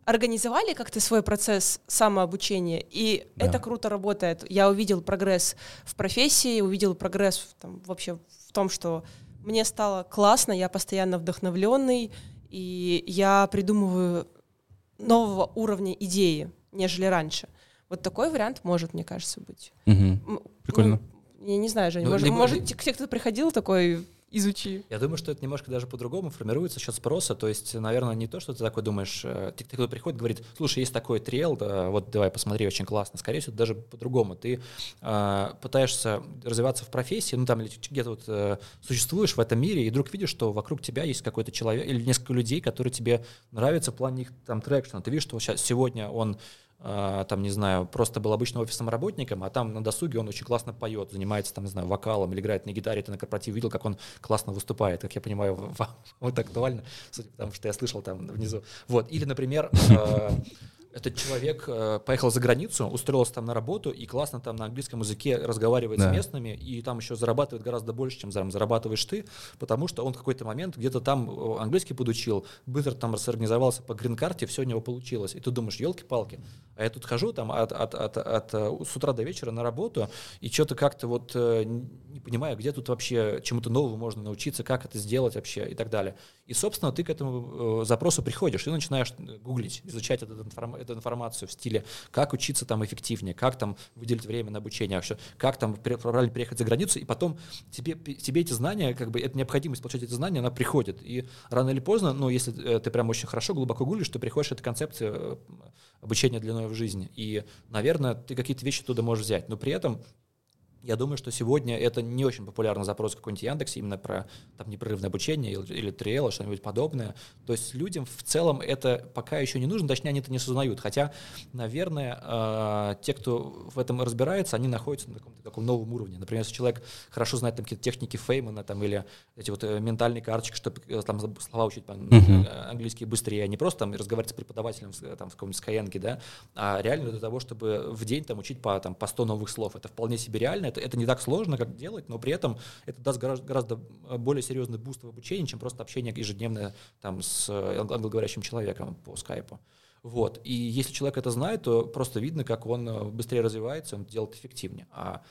организовали как-то свой процесс самообучения, и Да. это круто работает. Я увидел прогресс в профессии, увидел прогресс в, там, вообще в том, что мне стало классно, я постоянно вдохновленный, и я придумываю нового уровня идеи, нежели раньше. Вот такой вариант может, мне кажется, быть. М, Прикольно. ну, Я не знаю, Женя, Ну, может, либо- может, те- кто-то приходил такой, изучи. Я думаю, что это немножко даже по-другому формируется счет спроса. То есть, наверное, не то, что ты такой думаешь, э, ты, кто приходит, говорит, слушай, есть такой трел, да, вот давай посмотри, очень классно. Скорее всего, даже по-другому. Ты э, пытаешься развиваться в профессии, ну там или где-то вот э, существуешь в этом мире, и вдруг видишь, что вокруг тебя есть какой-то человек или несколько людей, которые тебе нравятся в плане их там трекшена. Ты видишь, что сейчас сегодня он там, не знаю, просто был обычным офисным работником, а там на досуге он очень классно поет, занимается, там, не знаю, вокалом или играет на гитаре, ты на корпоративе видел, как он классно выступает, как я понимаю, в- в- вот актуально, судя по тому, что я слышал там внизу. Вот, или, например, э, этот человек э, поехал за границу, устроился там на работу и классно там на английском языке разговаривает Да. с местными, и там еще зарабатывает гораздо больше, чем зарабатываешь ты, потому что он в какой-то момент где-то там э, английский подучил, быстро там сорганизовался по грин-карте, все у него получилось. И ты думаешь, елки-палки, а я тут хожу там от, от, от, от, э, с утра до вечера на работу, и что-то как-то вот э, не понимаю, где тут вообще чему-то новому можно научиться, как это сделать вообще и так далее. И, собственно, ты к этому э, запросу приходишь и начинаешь э, гуглить, изучать этот информ- эту информацию в стиле, как учиться там эффективнее, как там выделить время на обучение, вообще, как там правильно переехать за границу, и потом тебе, тебе эти знания, как бы, эта необходимость получать эти знания, она приходит. И рано или поздно, ну, если э, ты прям очень хорошо, глубоко гуглишь, ты приходишь к этой концепции э, обучения длиной в жизни. И, наверное, ты какие-то вещи оттуда можешь взять. Но при этом я думаю, что сегодня это не очень популярный запрос в какой-нибудь Яндексе именно про там, непрерывное обучение или, или Триэла, что-нибудь подобное. То есть людям в целом это пока еще не нужно, точнее, они это не осознают. Хотя, наверное, э, те, кто в этом разбирается, они находятся на каком-то таком новом уровне. Например, если человек хорошо знает там, какие-то техники Фейнмана там, или эти вот э, ментальные карточки, чтобы э, там слова учить э, английский быстрее, а не просто там разговаривать с преподавателем там, в каком-нибудь Skyeng, да, а реально для того, чтобы в день там учить по, там, по 100 новых слов. Это вполне себе реально, это, это не так сложно, как делать, но при этом это даст гораздо, гораздо э, более серьезный буст в обучении, чем просто общение ежедневное там, с э, ан- англоговорящим человеком по скайпу. Вот. И если человек это знает, то просто видно, как он э, быстрее развивается, он делает эффективнее. А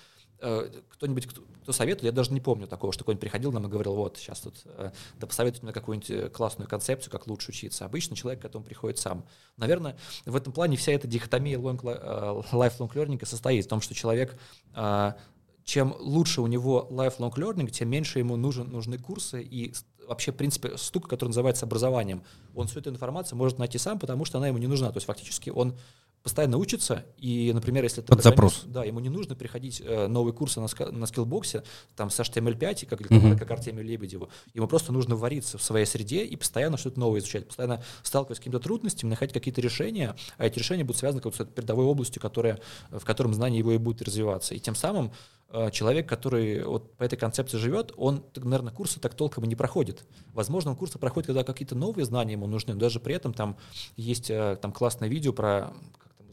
кто-нибудь, кто, кто советует, я даже не помню такого, что кто-нибудь приходил нам и говорил, вот, сейчас тут, да посоветуйте мне какую-нибудь классную концепцию, как лучше учиться. Обычно человек к этому приходит сам. Наверное, в этом плане вся эта дихотомия long, li- lifelong learning состоит в том, что человек чем лучше у него lifelong learning, тем меньше ему нужен, нужны курсы и вообще, в принципе, штука, которая называется образованием. Он всю эту информацию может найти сам, потому что она ему не нужна. То есть фактически он постоянно учится, и, например, если это Под запрос. Да, ему не нужно приходить э, новые курсы на, на скиллбоксе, там, с HTML5, как, Мгм. как Артемию Лебедеву. Ему просто нужно вариться в своей среде и постоянно что-то новое изучать, постоянно сталкиваться с какими-то трудностями, находить какие-то решения, а эти решения будут связаны как с передовой областью, которая, в котором знание его и будет развиваться. И тем самым человек, который вот по этой концепции живет, он, наверное, курсы так толком и не проходит. Возможно, он курсы проходит, когда какие-то новые знания ему нужны, но даже при этом там есть э, там классное видео про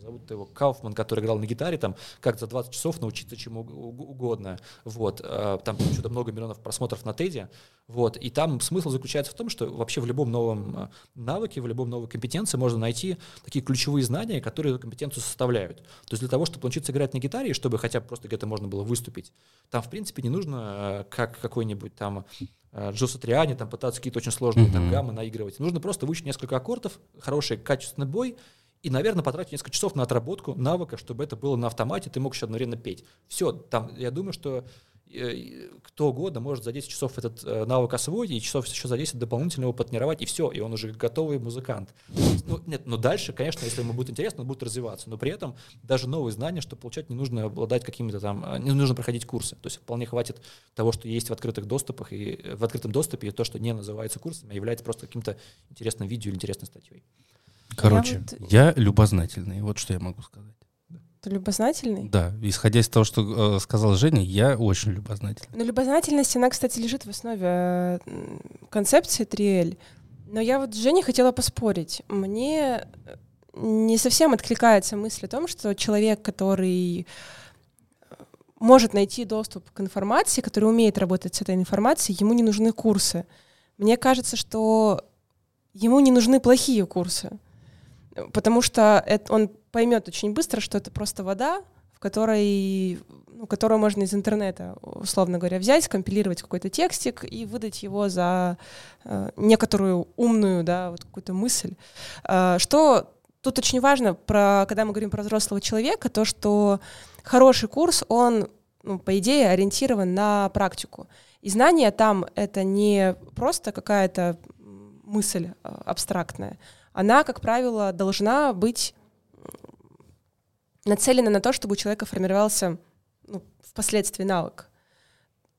зовут его Кауфман, который играл на гитаре, там как за 20 часов научиться чему уг- уг- угодно. Вот, э, там что-то много миллионов просмотров на Теди. Вот, и там смысл заключается в том, что вообще в любом новом э, навыке, в любом новой компетенции можно найти такие ключевые знания, которые эту компетенцию составляют. То есть для того, чтобы научиться играть на гитаре, и чтобы хотя бы просто где-то можно было выступить, там, в принципе, не нужно, э, как какой-нибудь там Джо Сатриани, там пытаться какие-то очень сложные там Мгм. гаммы наигрывать. Нужно просто выучить несколько аккордов, хороший качественный бой, и, наверное, потратить несколько часов на отработку навыка, чтобы это было на автомате, ты мог еще одновременно петь. Все, там, я думаю, что э, кто угодно может за 10 часов этот э, навык освоить, и часов еще за 10 дополнительно его потренировать, и все, и он уже готовый музыкант. Ну, нет, но дальше, конечно, если ему будет интересно, он будет развиваться, но при этом даже новые знания, чтобы получать, не нужно обладать какими-то там, э, не нужно проходить курсы, то есть вполне хватит того, что есть в открытых доступах, и в открытом доступе, и то, что не называется курсами, а является просто каким-то интересным видео или интересной статьей. Короче, вот- я любознательный, вот что я могу сказать. Ты любознательный? Да, исходя из того, что э, сказал Женя, я очень любознательный. Ну, любознательность, она, кстати, лежит в основе э, концепции 3L. Но я вот с Женей хотела поспорить. Мне э, не совсем откликается мысль о том, что человек, который э, может найти доступ к информации, который умеет работать с этой информацией, ему не нужны курсы. Мне кажется, что ему не нужны плохие курсы, потому что это, он поймет очень быстро, что это просто вода, в которой, ну, которую можно из интернета, условно говоря, взять, скомпилировать какой-то текстик и выдать его за э, некоторую умную, да, вот какую-то мысль. Э, что тут очень важно, про, когда мы говорим про взрослого человека, то, что хороший курс, он ну, по идее, ориентирован на практику. И знание там — это не просто какая-то мысль э, абстрактная. Она, как правило, должна быть нацелена на то, чтобы у человека формировался ну, впоследствии навык.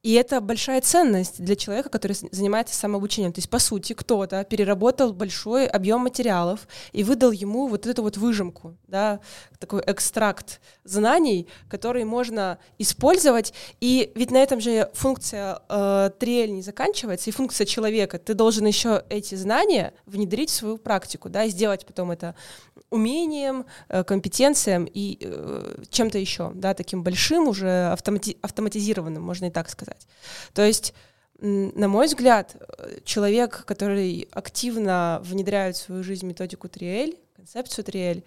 И это большая ценность для человека, который занимается самообучением. То есть, по сути, кто-то переработал большой объем материалов и выдал ему вот эту вот выжимку, да, такой экстракт знаний, который можно использовать. И ведь на этом же функция э, триэль не заканчивается, и функция человека. Ты должен еще эти знания внедрить в свою практику, да, и сделать потом это умением, э, компетенциям и э, чем-то еще, да, таким большим, уже автомати автоматизированным, можно и так сказать. То есть, на мой взгляд, человек, который активно внедряет в свою жизнь методику 3L, концепцию 3L,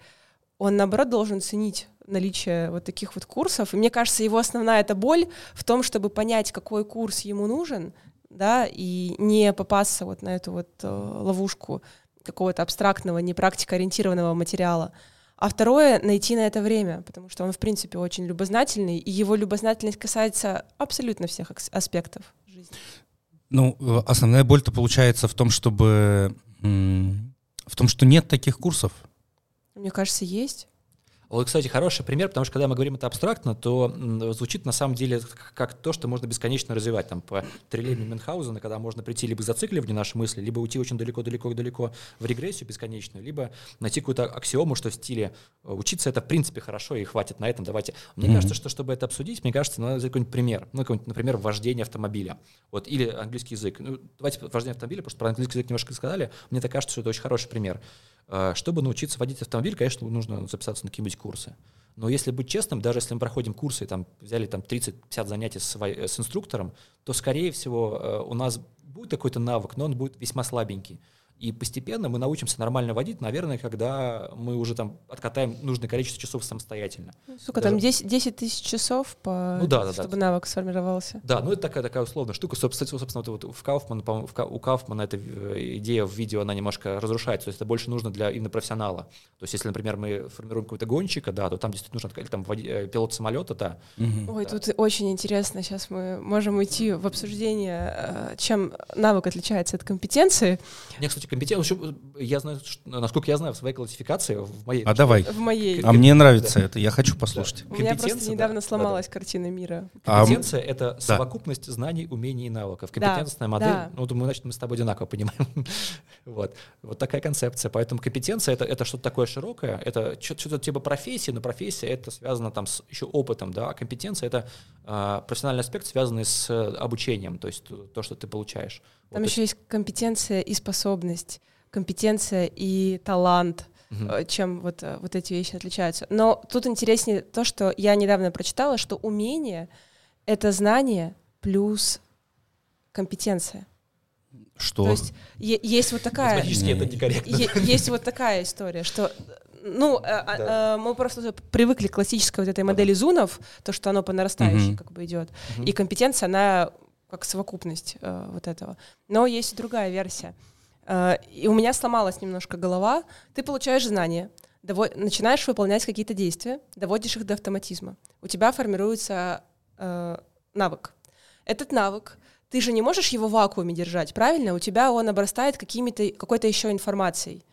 он, наоборот, должен ценить наличие вот таких вот курсов. И мне кажется, его основная эта боль в том, чтобы понять, какой курс ему нужен, да, и не попасться вот на эту вот э, ловушку какого-то абстрактного, не практикоориентированного материала. А второе — найти на это время, потому что он, в принципе, очень любознательный, и его любознательность касается абсолютно всех аспектов жизни. Ну, э, основная боль-то получается в том, чтобы... В том, что нет таких курсов. Мне кажется, есть. Вот, кстати, хороший пример, потому что когда мы говорим это абстрактно, то звучит на самом деле как то, что можно бесконечно развивать. Там по трилемию Мюнхгаузена, когда можно прийти либо к зацикливанию нашей мысли, либо уйти очень далеко-далеко-далеко в регрессию бесконечную, либо найти какую-то аксиому, что в стиле э, учиться это в принципе хорошо и хватит на этом, давайте. Мне mm-hmm. кажется, что чтобы это обсудить, мне кажется, надо взять какой-нибудь пример. Ну, какой-нибудь, например, вождение автомобиля. Вот, или английский язык. Ну, давайте вождение автомобиля, потому что про английский язык немножко сказали. Мне так кажется, что это очень хороший пример. Э, чтобы научиться водить автомобиль, конечно, нужно записаться на какие-нибудь курсы. Но если быть честным, даже если мы проходим курсы, там, взяли там 30-50 занятий с, с инструктором, то, скорее всего, э, у нас будет какой-то навык, но он будет весьма слабенький. И постепенно мы научимся нормально водить, наверное, когда мы уже там откатаем нужное количество часов самостоятельно. Сколько Даже... там, 10, 10 тысяч часов, по... ну, да, да, чтобы да. навык сформировался? Да, ну это такая, такая условная штука. Собственно, собственно вот, вот в Кауфман, у Кауфмана эта э, идея в видео, она немножко разрушается, то есть это больше нужно для именно профессионала. То есть если, например, мы формируем какого-то гонщика, да, то там действительно нужно, или там э, пилот самолета, да. Угу. Ой, да. тут очень интересно, сейчас мы можем уйти в обсуждение, э, чем навык отличается от компетенции. Мне, кстати, компетенция, я знаю, что, насколько я знаю, в своей классификации, в моей... А давай. В моей. А мне нравится да. это, я хочу послушать. Да. У меня просто недавно да, сломалась да, картина мира. Компетенция а, — это да. совокупность знаний, умений и навыков. Компетентная да, модель, да. ну, думаю, значит, мы с тобой одинаково понимаем. вот. вот такая концепция. Поэтому компетенция это, — это что-то такое широкое, это что-то типа профессии, но профессия — это связано там с еще опытом, да, а компетенция — это э, профессиональный аспект, связанный с обучением, то есть то, что ты получаешь. Там вот, еще есть компетенция и способность компетенция и талант, угу. чем вот, э, вот эти вещи отличаются. Но тут интереснее то, что я недавно прочитала, что умение — это знание плюс компетенция. Что? То есть есть вот такая... это некорректно. Есть вот такая история, что ну, э, а, да. э, мы просто привыкли к классической вот этой модели зунов, то, что оно по нарастающей угу. как бы идет. Угу. И компетенция, она как совокупность э, вот этого. Но есть и другая версия. Э, и у меня сломалась немножко голова. Ты получаешь знания, дово- начинаешь выполнять какие-то действия, доводишь их до автоматизма. У тебя формируется э, навык. Этот навык ты же не можешь его в вакууме держать, правильно? У тебя он обрастает какими-то, какой-то еще информацией.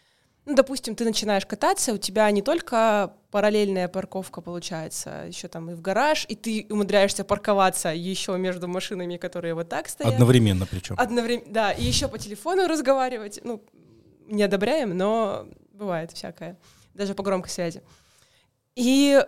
Ну, допустим, ты начинаешь кататься, у тебя не только параллельная парковка получается, еще там и в гараж, и ты умудряешься парковаться еще между машинами, которые вот так стоят. Одновременно причем. Одновременно, да, и еще по телефону разговаривать. Ну, не одобряем, но бывает всякое, даже по громкой связи. И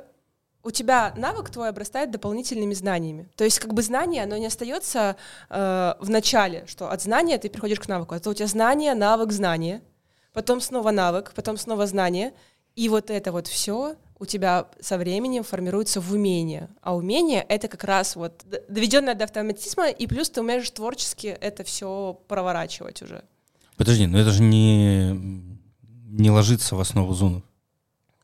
у тебя навык твой обрастает дополнительными знаниями. То есть как бы знание, оно не остается э, в начале, что от знания ты переходишь к навыку. Это у тебя знание, навык, знание — потом снова навык, потом снова знание. И вот это вот все у тебя со временем формируется в умение. А умение — это как раз вот доведенное до автоматизма, и плюс ты умеешь творчески это все проворачивать уже. Подожди, но это же не, не ложится в основу зунов.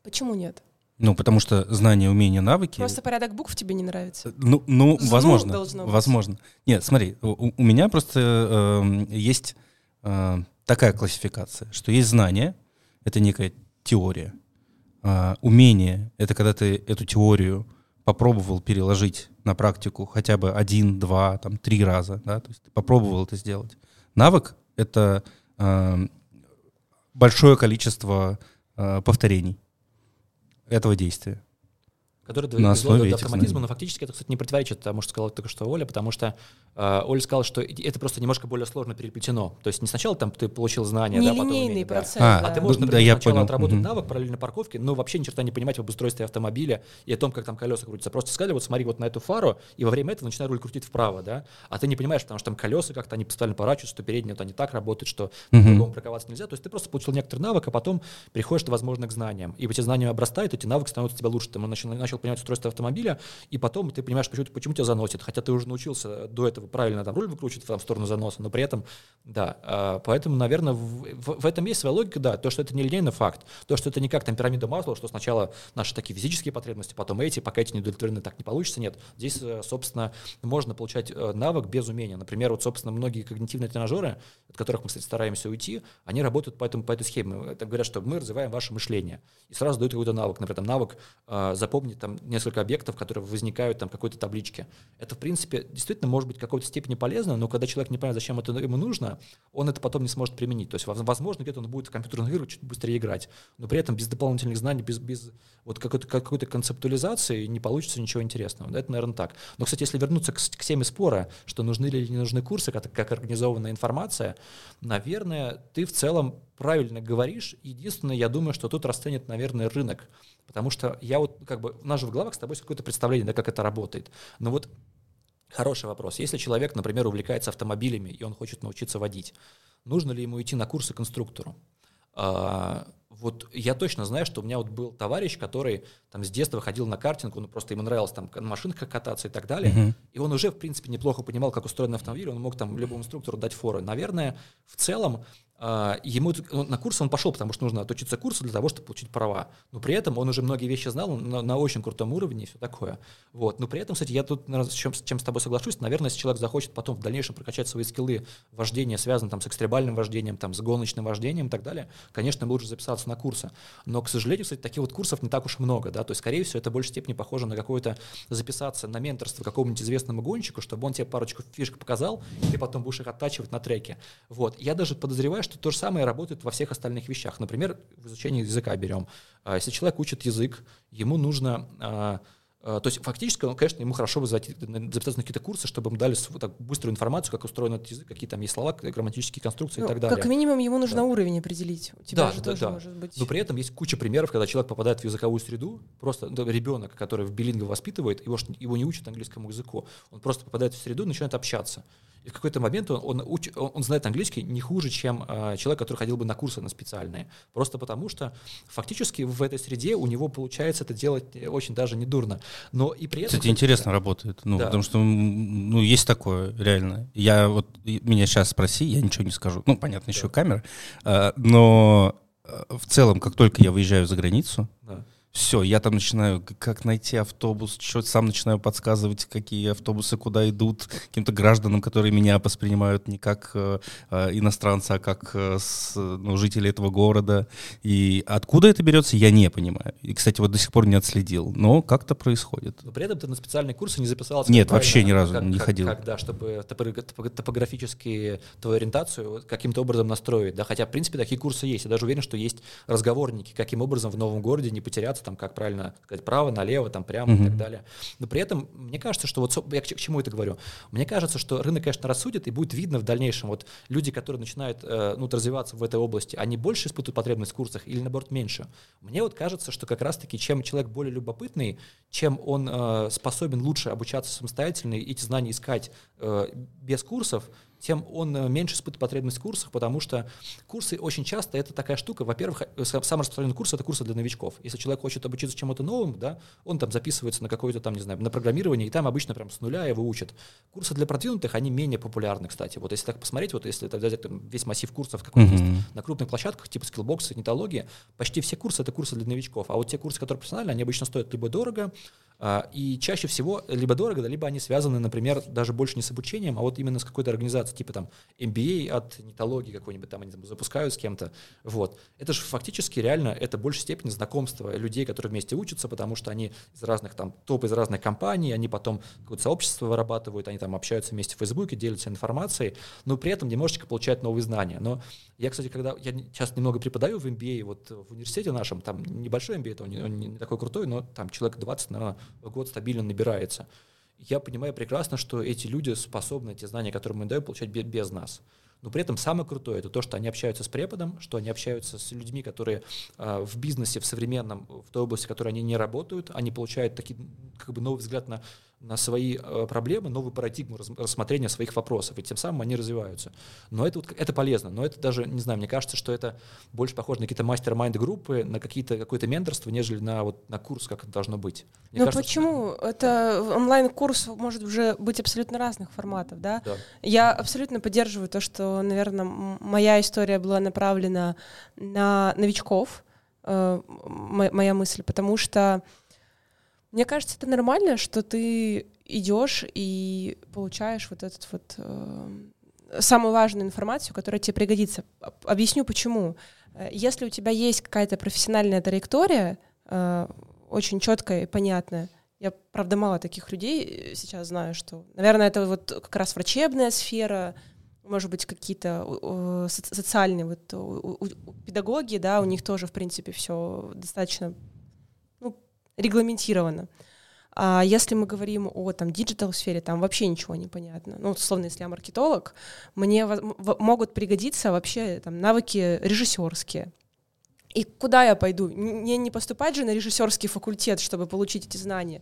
Почему нет? Ну, потому что знания, умения, навыки... Просто порядок букв тебе не нравится? Ну, ну возможно. Возможно. Нет, смотри, у, у меня просто э, есть э, такая классификация, что есть знание, это некая теория, а умение — это когда ты эту теорию попробовал переложить на практику хотя бы один, два, там, три раза, да, то есть ты попробовал это сделать. Навык — это э, большое количество э, повторений этого действия. Который На основе до автоматизма, знаний. но фактически это, кстати, не противоречит тому, что сказала только что Оля, потому что э, Оля сказала, что это просто немножко более сложно переплетено. То есть не сначала там ты получил знания, да, потом Нелинейный умения, да. процесс. А, да. А ты Ну, можешь, да, например, я сначала понял. отработать Мгм. навык параллельно парковке, но вообще ни черта не понимать в обустройстве автомобиля и о том, как там колеса крутятся. Просто сказали, вот смотри вот на эту фару, и во время этого начинай руль крутить вправо, да? А ты не понимаешь, потому что там колеса как-то они постоянно поворачиваются, что передние вот они так работают, что по-другому парковаться нельзя. То есть ты просто получил некоторый навык, а потом приходишь, возможно, к знаниям. И эти знания обрастают, эти навыки становятся у тебя лучше. Ты начал, начал понимать устройство автомобиля, и потом ты понимаешь, почему, почему тебя заносит. Хотя ты уже научился до этого правильно там руль выкручивать в там, сторону заноса, но при этом, да. а, Поэтому, наверное, в, в- в этом есть своя логика, да. То, что это не линейный факт, то, что это не как там пирамида масла, что сначала наши такие физические потребности, потом эти, пока эти не удовлетворены, так не получится. Нет. Здесь, э, собственно, можно получать э, навык без умения. Например, вот, собственно, многие когнитивные тренажеры, от которых мы, кстати, стараемся уйти, они работают по, этому, по этой схеме. Это говорят, что мы развиваем ваше мышление. И сразу дают какой-то навык. Например, там навык э, запомнить там несколько объектов, которые возникают там какой-то табличке. Это, в принципе, действительно может быть в какой-то степени полезно, но когда человек не понимает, зачем это ему нужно, он это потом не сможет применить. То есть, воз- возможно, где-то он будет в компьютерных играх чуть быстрее играть, но при этом без дополнительных знаний, без, без вот какой-то, какой-то концептуализации не получится ничего интересного. Это, наверное, так. Но, кстати, если вернуться к, к теме спора, что нужны или не нужны курсы, как, как организованная информация, наверное, ты в целом правильно говоришь. Единственное, я думаю, что тут расценит, наверное, рынок. Потому что я вот как бы, у нас же в головах с тобой есть какое-то представление, да, как это работает. Но вот Хороший вопрос. Если человек, например, увлекается автомобилями, и он хочет научиться водить, нужно ли ему идти на курсы конструктору? А, вот я точно знаю, что у меня вот был товарищ, который там с детства ходил на картинг, он просто ему нравилось там на машинках кататься и так далее, Мгм. и он уже, в принципе, неплохо понимал, как устроен автомобиль, он мог там любому инструктору дать форы. Наверное, в целом ему это- он- на курсы он пошел, потому что нужно отучиться курсу для того, чтобы получить права. Но при этом он уже многие вещи знал он на, на очень крутом уровне и все такое. Вот. Но при этом, кстати, я тут, наверное, с чем, с чем с тобой соглашусь, наверное, если человек захочет потом в дальнейшем прокачать свои скиллы вождения, связанные там с экстремальным вождением, там, с гоночным вождением и так далее, конечно, ему лучше записаться на курсы. Но, к сожалению, кстати, таких вот курсов не так уж много, да, то есть, скорее всего, это в большей степени похоже на какое-то записаться на менторство какому-нибудь известному гонщику, чтобы он тебе парочку фишек показал, и ты потом будешь их оттачивать на треке. Вот. Я даже подозреваю, что то же самое работает во всех остальных вещах. Например, в изучении языка берем. А, Если человек учит язык, ему нужно а, а, то есть фактически, он, конечно, ему хорошо бы на- записаться на какие-то курсы, чтобы ему дали так, быструю информацию, как устроен этот язык, какие там есть слова, грамматические конструкции Ну, и так далее. Как минимум ему нужно Да. уровень определить. У тебя Да, же да, тоже да. может быть. Но при этом есть куча примеров, когда человек попадает в языковую среду, просто ну, ребенок, который в билинго воспитывает, его, его не учат английскому языку, он просто попадает в среду и начинает общаться. И в какой-то момент он, он, уч- он- он знает английский не хуже, чем э, человек, который ходил бы на курсы на специальные. Просто потому что фактически в этой среде у него получается это делать э, очень даже недурно. Но и при этом... Кстати, интересно работает. Ну, Да. потому что, ну, есть такое, реально. Я вот, меня сейчас спроси, я ничего не скажу. Ну, понятно, еще камера. А, Но а, в целом, как только я выезжаю за границу, Да. Все, я там начинаю, как найти автобус, что сам начинаю подсказывать, какие автобусы куда идут, каким-то гражданам, которые меня воспринимают не как э, э, иностранца, а как э, с, ну, жители этого города. И откуда это берется, я не понимаю. И, кстати, вот до сих пор не отследил. Но как-то происходит. Но при этом ты на специальные курсы не записался. Нет, вообще ни разу как- не как- ходил. чтобы топо- топо- топографически твою ориентацию каким-то образом настроить. Да, хотя, в принципе, такие курсы есть. Я даже уверен, что есть разговорники, каким образом в новом городе не потеряться, там, как правильно сказать, право, налево, там, прямо и так далее. Но при этом, мне кажется, что вот, я к чему это говорю? Мне кажется, что рынок, конечно, рассудит, и будет видно в дальнейшем, вот люди, которые начинают э, ну, развиваться в этой области, они больше испытывают потребность в курсах или, наоборот, меньше? Мне вот кажется, что как раз-таки, чем человек более любопытный, чем он э, способен лучше обучаться самостоятельно и эти знания искать э, без курсов, тем он э, меньше испытывает потребность в курсах, потому что курсы очень часто это такая штука. Во-первых, э, са- самый распространенный курс — это курсы для новичков. Если человек хочет обучиться чему-то новому, да, он там записывается на какое-то там, не знаю, на программирование, и там обычно прям с нуля его учат. Курсы для продвинутых, они менее популярны, кстати. Вот если так посмотреть, вот если это взять там, весь массив курсов, какой Мгм. есть на крупных площадках, типа Skillbox, Нетология, почти все курсы — это курсы для новичков. А вот те курсы, которые профессиональные, они обычно стоят либо дорого, А, и чаще всего либо дорого, либо они связаны, например, даже больше не с обучением, а вот именно с какой-то организацией, типа там MBA от нетологии какой-нибудь, там они там запускают с кем-то. Вот. Это же фактически реально, это в большей степени знакомство людей, которые вместе учатся, потому что они из разных там, топ из разных компаний, они потом какое-то сообщество вырабатывают, они там общаются вместе в Фейсбуке, делятся информацией, но при этом немножечко получают новые знания. Но я, кстати, когда я сейчас немного преподаю в MBA, вот в университете нашем, там небольшой MBA, он не, он не такой крутой, но там человек 20, наверное, в год стабильно набирается. Я понимаю прекрасно, что эти люди способны эти знания, которые мы даем, получать без нас. Но при этом самое крутое это то, что они общаются с преподом, что они общаются с людьми, которые э, в бизнесе, в современном, в той области, в которой они не работают, они получают такие, как бы новый взгляд на на свои э, проблемы, новую парадигму рассмотрения своих вопросов, и тем самым они развиваются. Но это, вот, это полезно, но это даже, не знаю, мне кажется, что это больше похоже на какие-то мастер-майнд-группы, на какие-то, какое-то менторство, нежели на, вот, на курс, как это должно быть. Мне Но кажется, почему? Что... Это онлайн-курс может уже быть абсолютно разных форматов, да? да? Я абсолютно поддерживаю то, что, наверное, моя история была направлена на новичков, э, моя мысль, потому что мне кажется, это нормально, что ты идешь и получаешь вот этот вот э, самую важную информацию, которая тебе пригодится. Объясню почему. Э, если у тебя есть какая-то профессиональная траектория, э, очень четкая и понятная, я, правда, мало таких людей э, сейчас знаю, что, наверное, это вот как раз врачебная сфера, может быть, какие-то социальные вот педагоги, да, у них тоже, в принципе, все достаточно регламентировано. А если мы говорим о там digital сфере, там вообще ничего не понятно. Ну, условно, если я маркетолог, мне могут пригодиться вообще там навыки режиссерские, и куда я пойду? Мне не поступать же на режиссерский факультет, чтобы получить эти знания.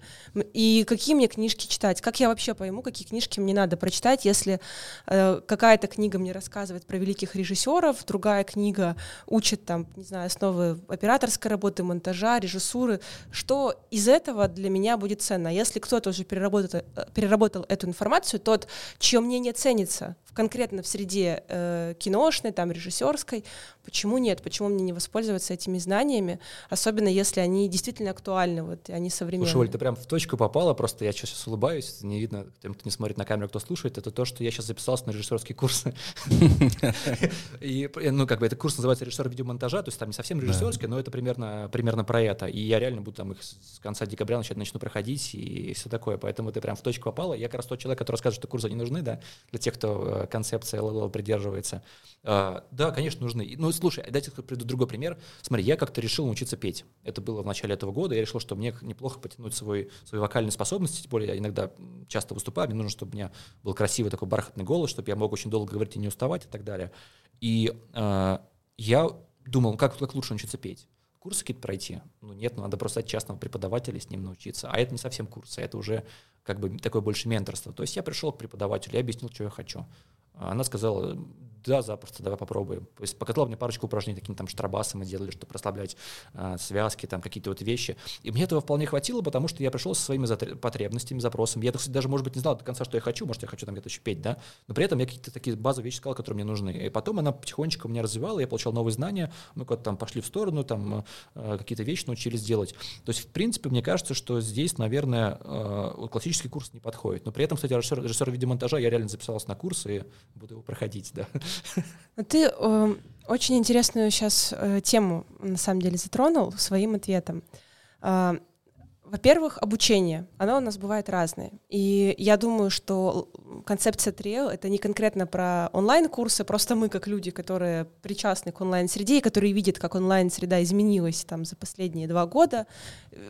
И какие мне книжки читать? Как я вообще пойму, какие книжки мне надо прочитать, если э, какая-то книга мне рассказывает про великих режиссеров, другая книга учит там, не знаю, основы операторской работы, монтажа, режиссуры. Что из этого для меня будет ценно? Если кто-то уже переработал, э, переработал эту информацию, тот, чье мнение ценится конкретно в среде э, киношной, там, режиссерской, почему нет? Почему мне не воспользоваться этими знаниями, особенно если они действительно актуальны, вот, и они современные. Слушай, Оль, ты прям в точку попала, просто я сейчас улыбаюсь, не видно, тем, кто не смотрит на камеру, кто слушает, это то, что я сейчас записался на режиссерские курсы. И, ну, как бы, этот курс называется режиссер видеомонтажа, то есть там не совсем режиссерский, но это примерно, примерно про это. И я реально буду там их с конца декабря начать, начну проходить и все такое. Поэтому ты прям в точку попала. Я как раз тот человек, который рассказывает, что курсы не нужны, да, для тех, кто э, концепции LLL придерживается. А, да, конечно, нужны. Ну, слушай, дайте приду другой пример. Смотри, я как-то решил научиться петь. Это было в начале этого года. Я решил, что мне неплохо потянуть свой, свои вокальные способности. Тем более я иногда часто выступаю. Мне нужно, чтобы у меня был красивый такой бархатный голос, чтобы я мог очень долго говорить и не уставать и так далее. И э, я думал, как, как лучше научиться петь курсы какие-то пройти? Ну нет, ну, надо просто от частного преподавателя с ним научиться. А это не совсем курсы, это уже как бы такое больше менторство. То есть я пришел к преподавателю, я объяснил, что я хочу. Она сказала, да, запросто, давай попробуем. То есть показала мне парочку упражнений, такие там штрабасы мы делали, чтобы расслаблять э, связки, там какие-то вот вещи. И мне этого вполне хватило, потому что я пришел со своими потребностями, запросами. Я, кстати, даже, может быть, не знал до конца, что я хочу, может, я хочу там где-то еще петь, да, но при этом я какие-то такие базовые вещи сказал, которые мне нужны. И потом она потихонечку меня развивала, я получал новые знания, мы куда-то там пошли в сторону, там э, какие-то вещи научились делать. То есть, в принципе, мне кажется, что здесь, наверное, э, классический курс не подходит. Но при этом, кстати, режиссер, режиссер видеомонтажа, я реально записался на курс и буду его проходить, да. Ты э, очень интересную сейчас э, тему, на самом деле, затронул своим ответом. Э, во-первых, обучение. Оно у нас бывает разное. И я думаю, что концепция Триэл — это не конкретно про онлайн-курсы, просто мы, как люди, которые причастны к онлайн-среде и которые видят, как онлайн-среда изменилась там за последние два года,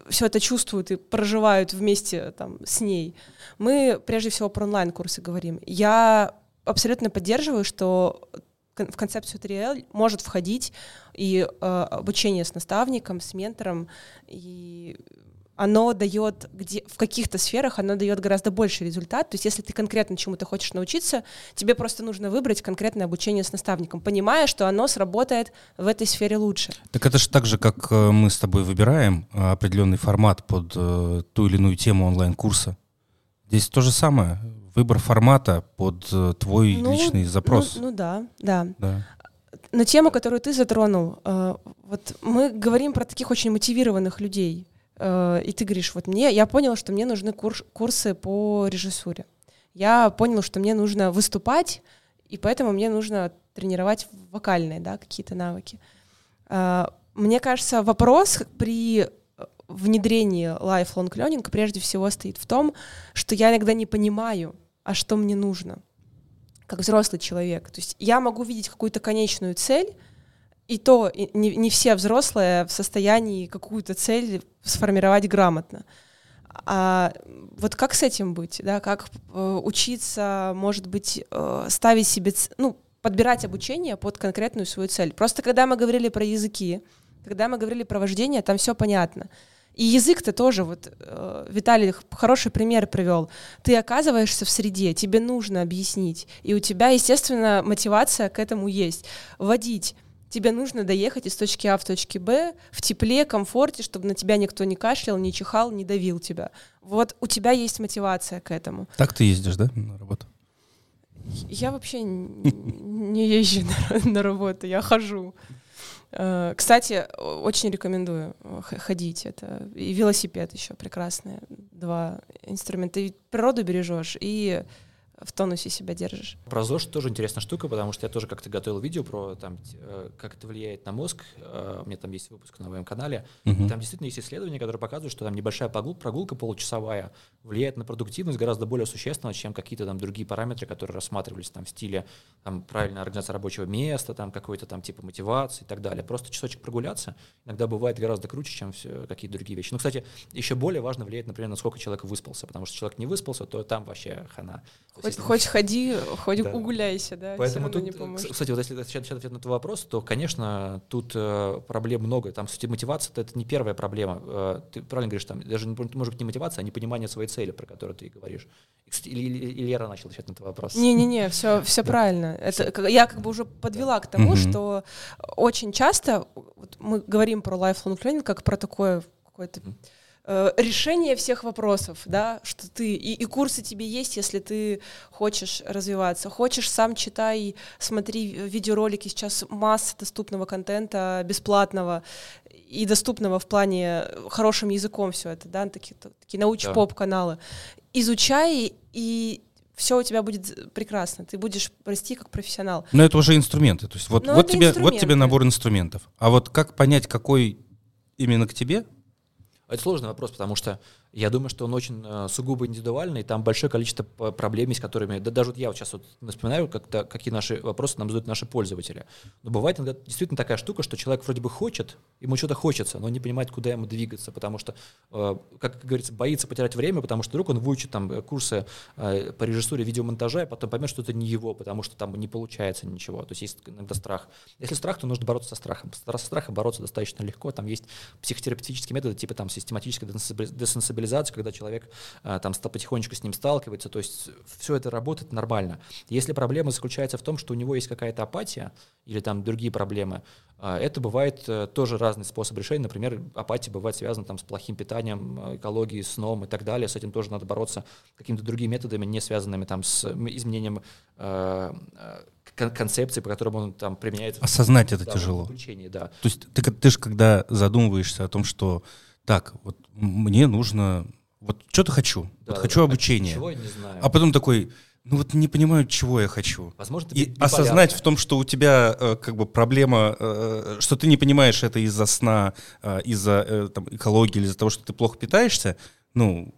все это чувствуют и проживают вместе там, с ней. Мы прежде всего про онлайн-курсы говорим. Я абсолютно поддерживаю, что в концепцию 3L может входить и э, обучение с наставником, с ментором, и оно дает где, в каких-то сферах оно дает гораздо больше результат. То есть, если ты конкретно чему-то хочешь научиться, тебе просто нужно выбрать конкретное обучение с наставником, понимая, что оно сработает в этой сфере лучше. Так это же так же, как э, мы с тобой выбираем э, определенный формат под э, ту или иную тему онлайн-курса. Здесь то же самое выбор формата под э, твой ну, личный запрос. Ну, ну да, да, да. Но тему, которую ты затронул, э, вот мы говорим про таких очень мотивированных людей. э, и ты говоришь, вот мне, я поняла, что мне нужны курс, курсы по режиссуре. Я поняла, что мне нужно выступать, и поэтому мне нужно тренировать вокальные, да, какие-то навыки. Мне кажется, вопрос при внедрении lifelong learning прежде всего стоит в том, что я иногда не понимаю, а что мне нужно, как взрослый человек. То есть я могу видеть какую-то конечную цель, и то не, не все взрослые в состоянии какую-то цель сформировать грамотно. А вот как с этим быть, да, как э, учиться, может быть, э, ставить себе, ну, подбирать обучение под конкретную свою цель. Просто когда мы говорили про языки, когда мы говорили про вождение, там все понятно. И язык-то тоже, вот э, Виталий хороший пример привел. Ты оказываешься в среде, тебе нужно объяснить, и у тебя, естественно, мотивация к этому есть. Водить тебе нужно доехать из точки А в точке Б в тепле, комфорте, чтобы на тебя никто не кашлял, не чихал, не давил тебя. Вот у тебя есть мотивация к этому. Так ты ездишь, да, на работу? Я вообще не езжу на работу, я хожу. Э, кстати, очень рекомендую э, ходить. Это и велосипед еще прекрасные два инструмента. И природу бережешь, и в тонусе себя держишь. Про ЗОЖ тоже интересная штука, потому что я тоже как-то готовил видео про там, э, как это влияет на мозг. Э, у меня там есть выпуск на моем канале. Угу. Там действительно есть исследования, которые показывают, что там небольшая прогулка получасовая влияет на продуктивность гораздо более существенно, чем какие-то там другие параметры, которые рассматривались там в стиле там, правильная организация рабочего места, там какой-то там типа мотивации и так далее. Просто часочек прогуляться иногда бывает гораздо круче, чем все, какие-то другие вещи. Ну, кстати, еще более важно влияет, например, насколько человек выспался, потому что человек не выспался, то там вообще хана. Хоть, хоть ходи, хоть да. угуляйся, да. Поэтому тут, не кстати, вот если отвечать ответ на твой вопрос, то, конечно, тут э, проблем много. Там, кстати, мотивация это не первая проблема. Э, ты правильно говоришь, там даже может быть не мотивация, а непонимание своей цели, про которую ты говоришь. Или, или, или Лера начал отвечать на этот вопрос. Не-не-не, все, все да. правильно. Это, я как бы уже подвела к тому, mm-hmm. что очень часто вот мы говорим про lifelong learning как про такое какое-то mm-hmm Э, решение всех вопросов, да, что ты и, и курсы тебе есть, если ты хочешь развиваться, хочешь сам читай, смотри видеоролики, сейчас масса доступного контента бесплатного и доступного в плане хорошим языком все это, да, такие, такие науч-поп каналы, изучай и все у тебя будет прекрасно, ты будешь расти как профессионал. Но это уже инструменты, то есть вот, вот, тебе, вот тебе набор инструментов, а вот как понять, какой именно к тебе, это сложный вопрос, потому что я думаю, что он очень э, сугубо индивидуальный, там большое количество проблем, с которыми, да даже вот я вот сейчас вот вспоминаю, как какие наши вопросы нам задают наши пользователи. Но бывает иногда действительно такая штука, что человек вроде бы хочет, ему что-то хочется, но не понимает, куда ему двигаться, потому что, э, как говорится, боится потерять время, потому что вдруг он выучит там э, курсы по режиссуре видеомонтажа, и потом поймет, что это не его, потому что там не получается ничего. То есть есть иногда страх. Если страх, то нужно бороться со страхом. Со страхом бороться достаточно легко. Там есть психотерапевтические методы, типа там систематической десенсибилизации, стабилизацию, когда человек а, там потихонечку с ним сталкивается, то есть все это работает нормально. Если проблема заключается в том, что у него есть какая-то апатия или там другие проблемы, а, это бывает э, тоже разный способ решения. Например, апатия бывает связана там, с плохим питанием, э, экологией, сном и так далее. С этим тоже надо бороться какими-то другими методами, не связанными там, с изменением э, концепции, по которым он там применяет. Осознать это тяжело. да. То есть ты, ты же когда задумываешься о том, что так, вот мне нужно, вот что-то хочу, да, вот хочу да, обучение. Чего, не знаю. А потом такой, ну вот не понимаю, чего я хочу. Возможно, и осознать в том, что у тебя э, как бы проблема, э, что ты не понимаешь это из-за сна, э, из-за э, там, экологии или из-за того, что ты плохо питаешься, ну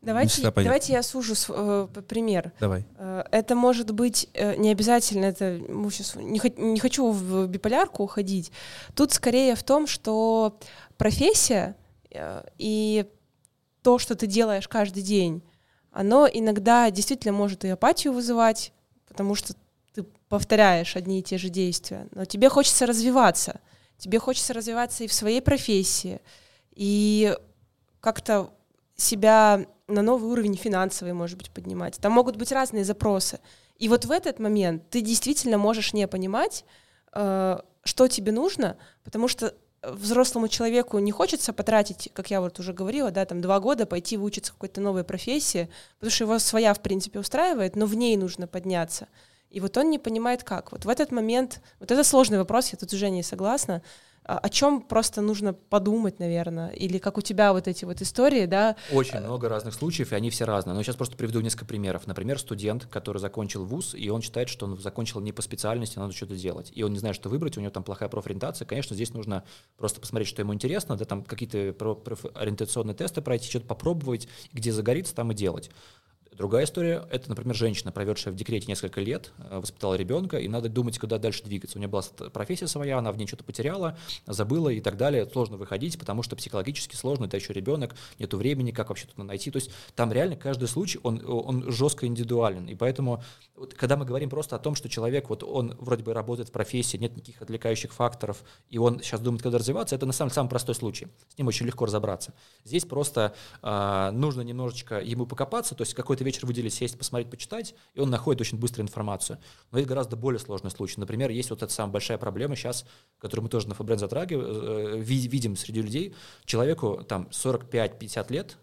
Давайте, давайте я сужу э, пример. Давай. Э, это может быть э, не обязательно, это ну, сейчас не, не хочу в биполярку уходить. Тут скорее в том, что профессия Э, и то, что ты делаешь каждый день, оно иногда действительно может и апатию вызывать, потому что ты повторяешь одни и те же действия. Но тебе хочется развиваться. Тебе хочется развиваться и в своей профессии, и как-то себя на новый уровень финансовый, может быть, поднимать. Там могут быть разные запросы. И вот в этот момент ты действительно можешь не понимать, э, что тебе нужно, потому что взрослому человеку не хочется потратить, как я вот уже говорила, да, там два года пойти выучиться какой-то новой профессии, потому что его своя, в принципе, устраивает, но в ней нужно подняться. И вот он не понимает, как. Вот в этот момент, вот это сложный вопрос, я тут уже не согласна, о чем просто нужно подумать, наверное, или как у тебя вот эти вот истории, да? Очень много разных случаев, и они все разные. Но сейчас просто приведу несколько примеров. Например, студент, который закончил вуз, и он считает, что он закончил не по специальности, надо что-то делать. И он не знает, что выбрать, у него там плохая профориентация. Конечно, здесь нужно просто посмотреть, что ему интересно, да, там какие-то профориентационные тесты пройти, что-то попробовать, где загорится, там и делать. Другая история — это, например, женщина, проведшая в декрете несколько лет, э, воспитала ребенка, и надо думать, куда дальше двигаться. У нее была профессия своя, она в ней что-то потеряла, забыла и так далее. Сложно выходить, потому что психологически сложно, это еще ребенок, нету времени, как вообще тут найти. То есть там реально каждый случай, он, он жестко индивидуален. И поэтому, вот, когда мы говорим просто о том, что человек, вот он вроде бы работает в профессии, нет никаких отвлекающих факторов, и он сейчас думает, когда развиваться, это на самом самый простой случай. С ним очень легко разобраться. Здесь просто э, нужно немножечко ему покопаться, то есть какой-то вечер выделить, сесть, посмотреть, почитать, и он находит очень быстро информацию. Но это гораздо более сложный случай. Например, есть вот эта самая большая проблема сейчас, которую мы тоже на Фабрен затрагиваем, э, видим среди людей. Человеку там 45-50 лет,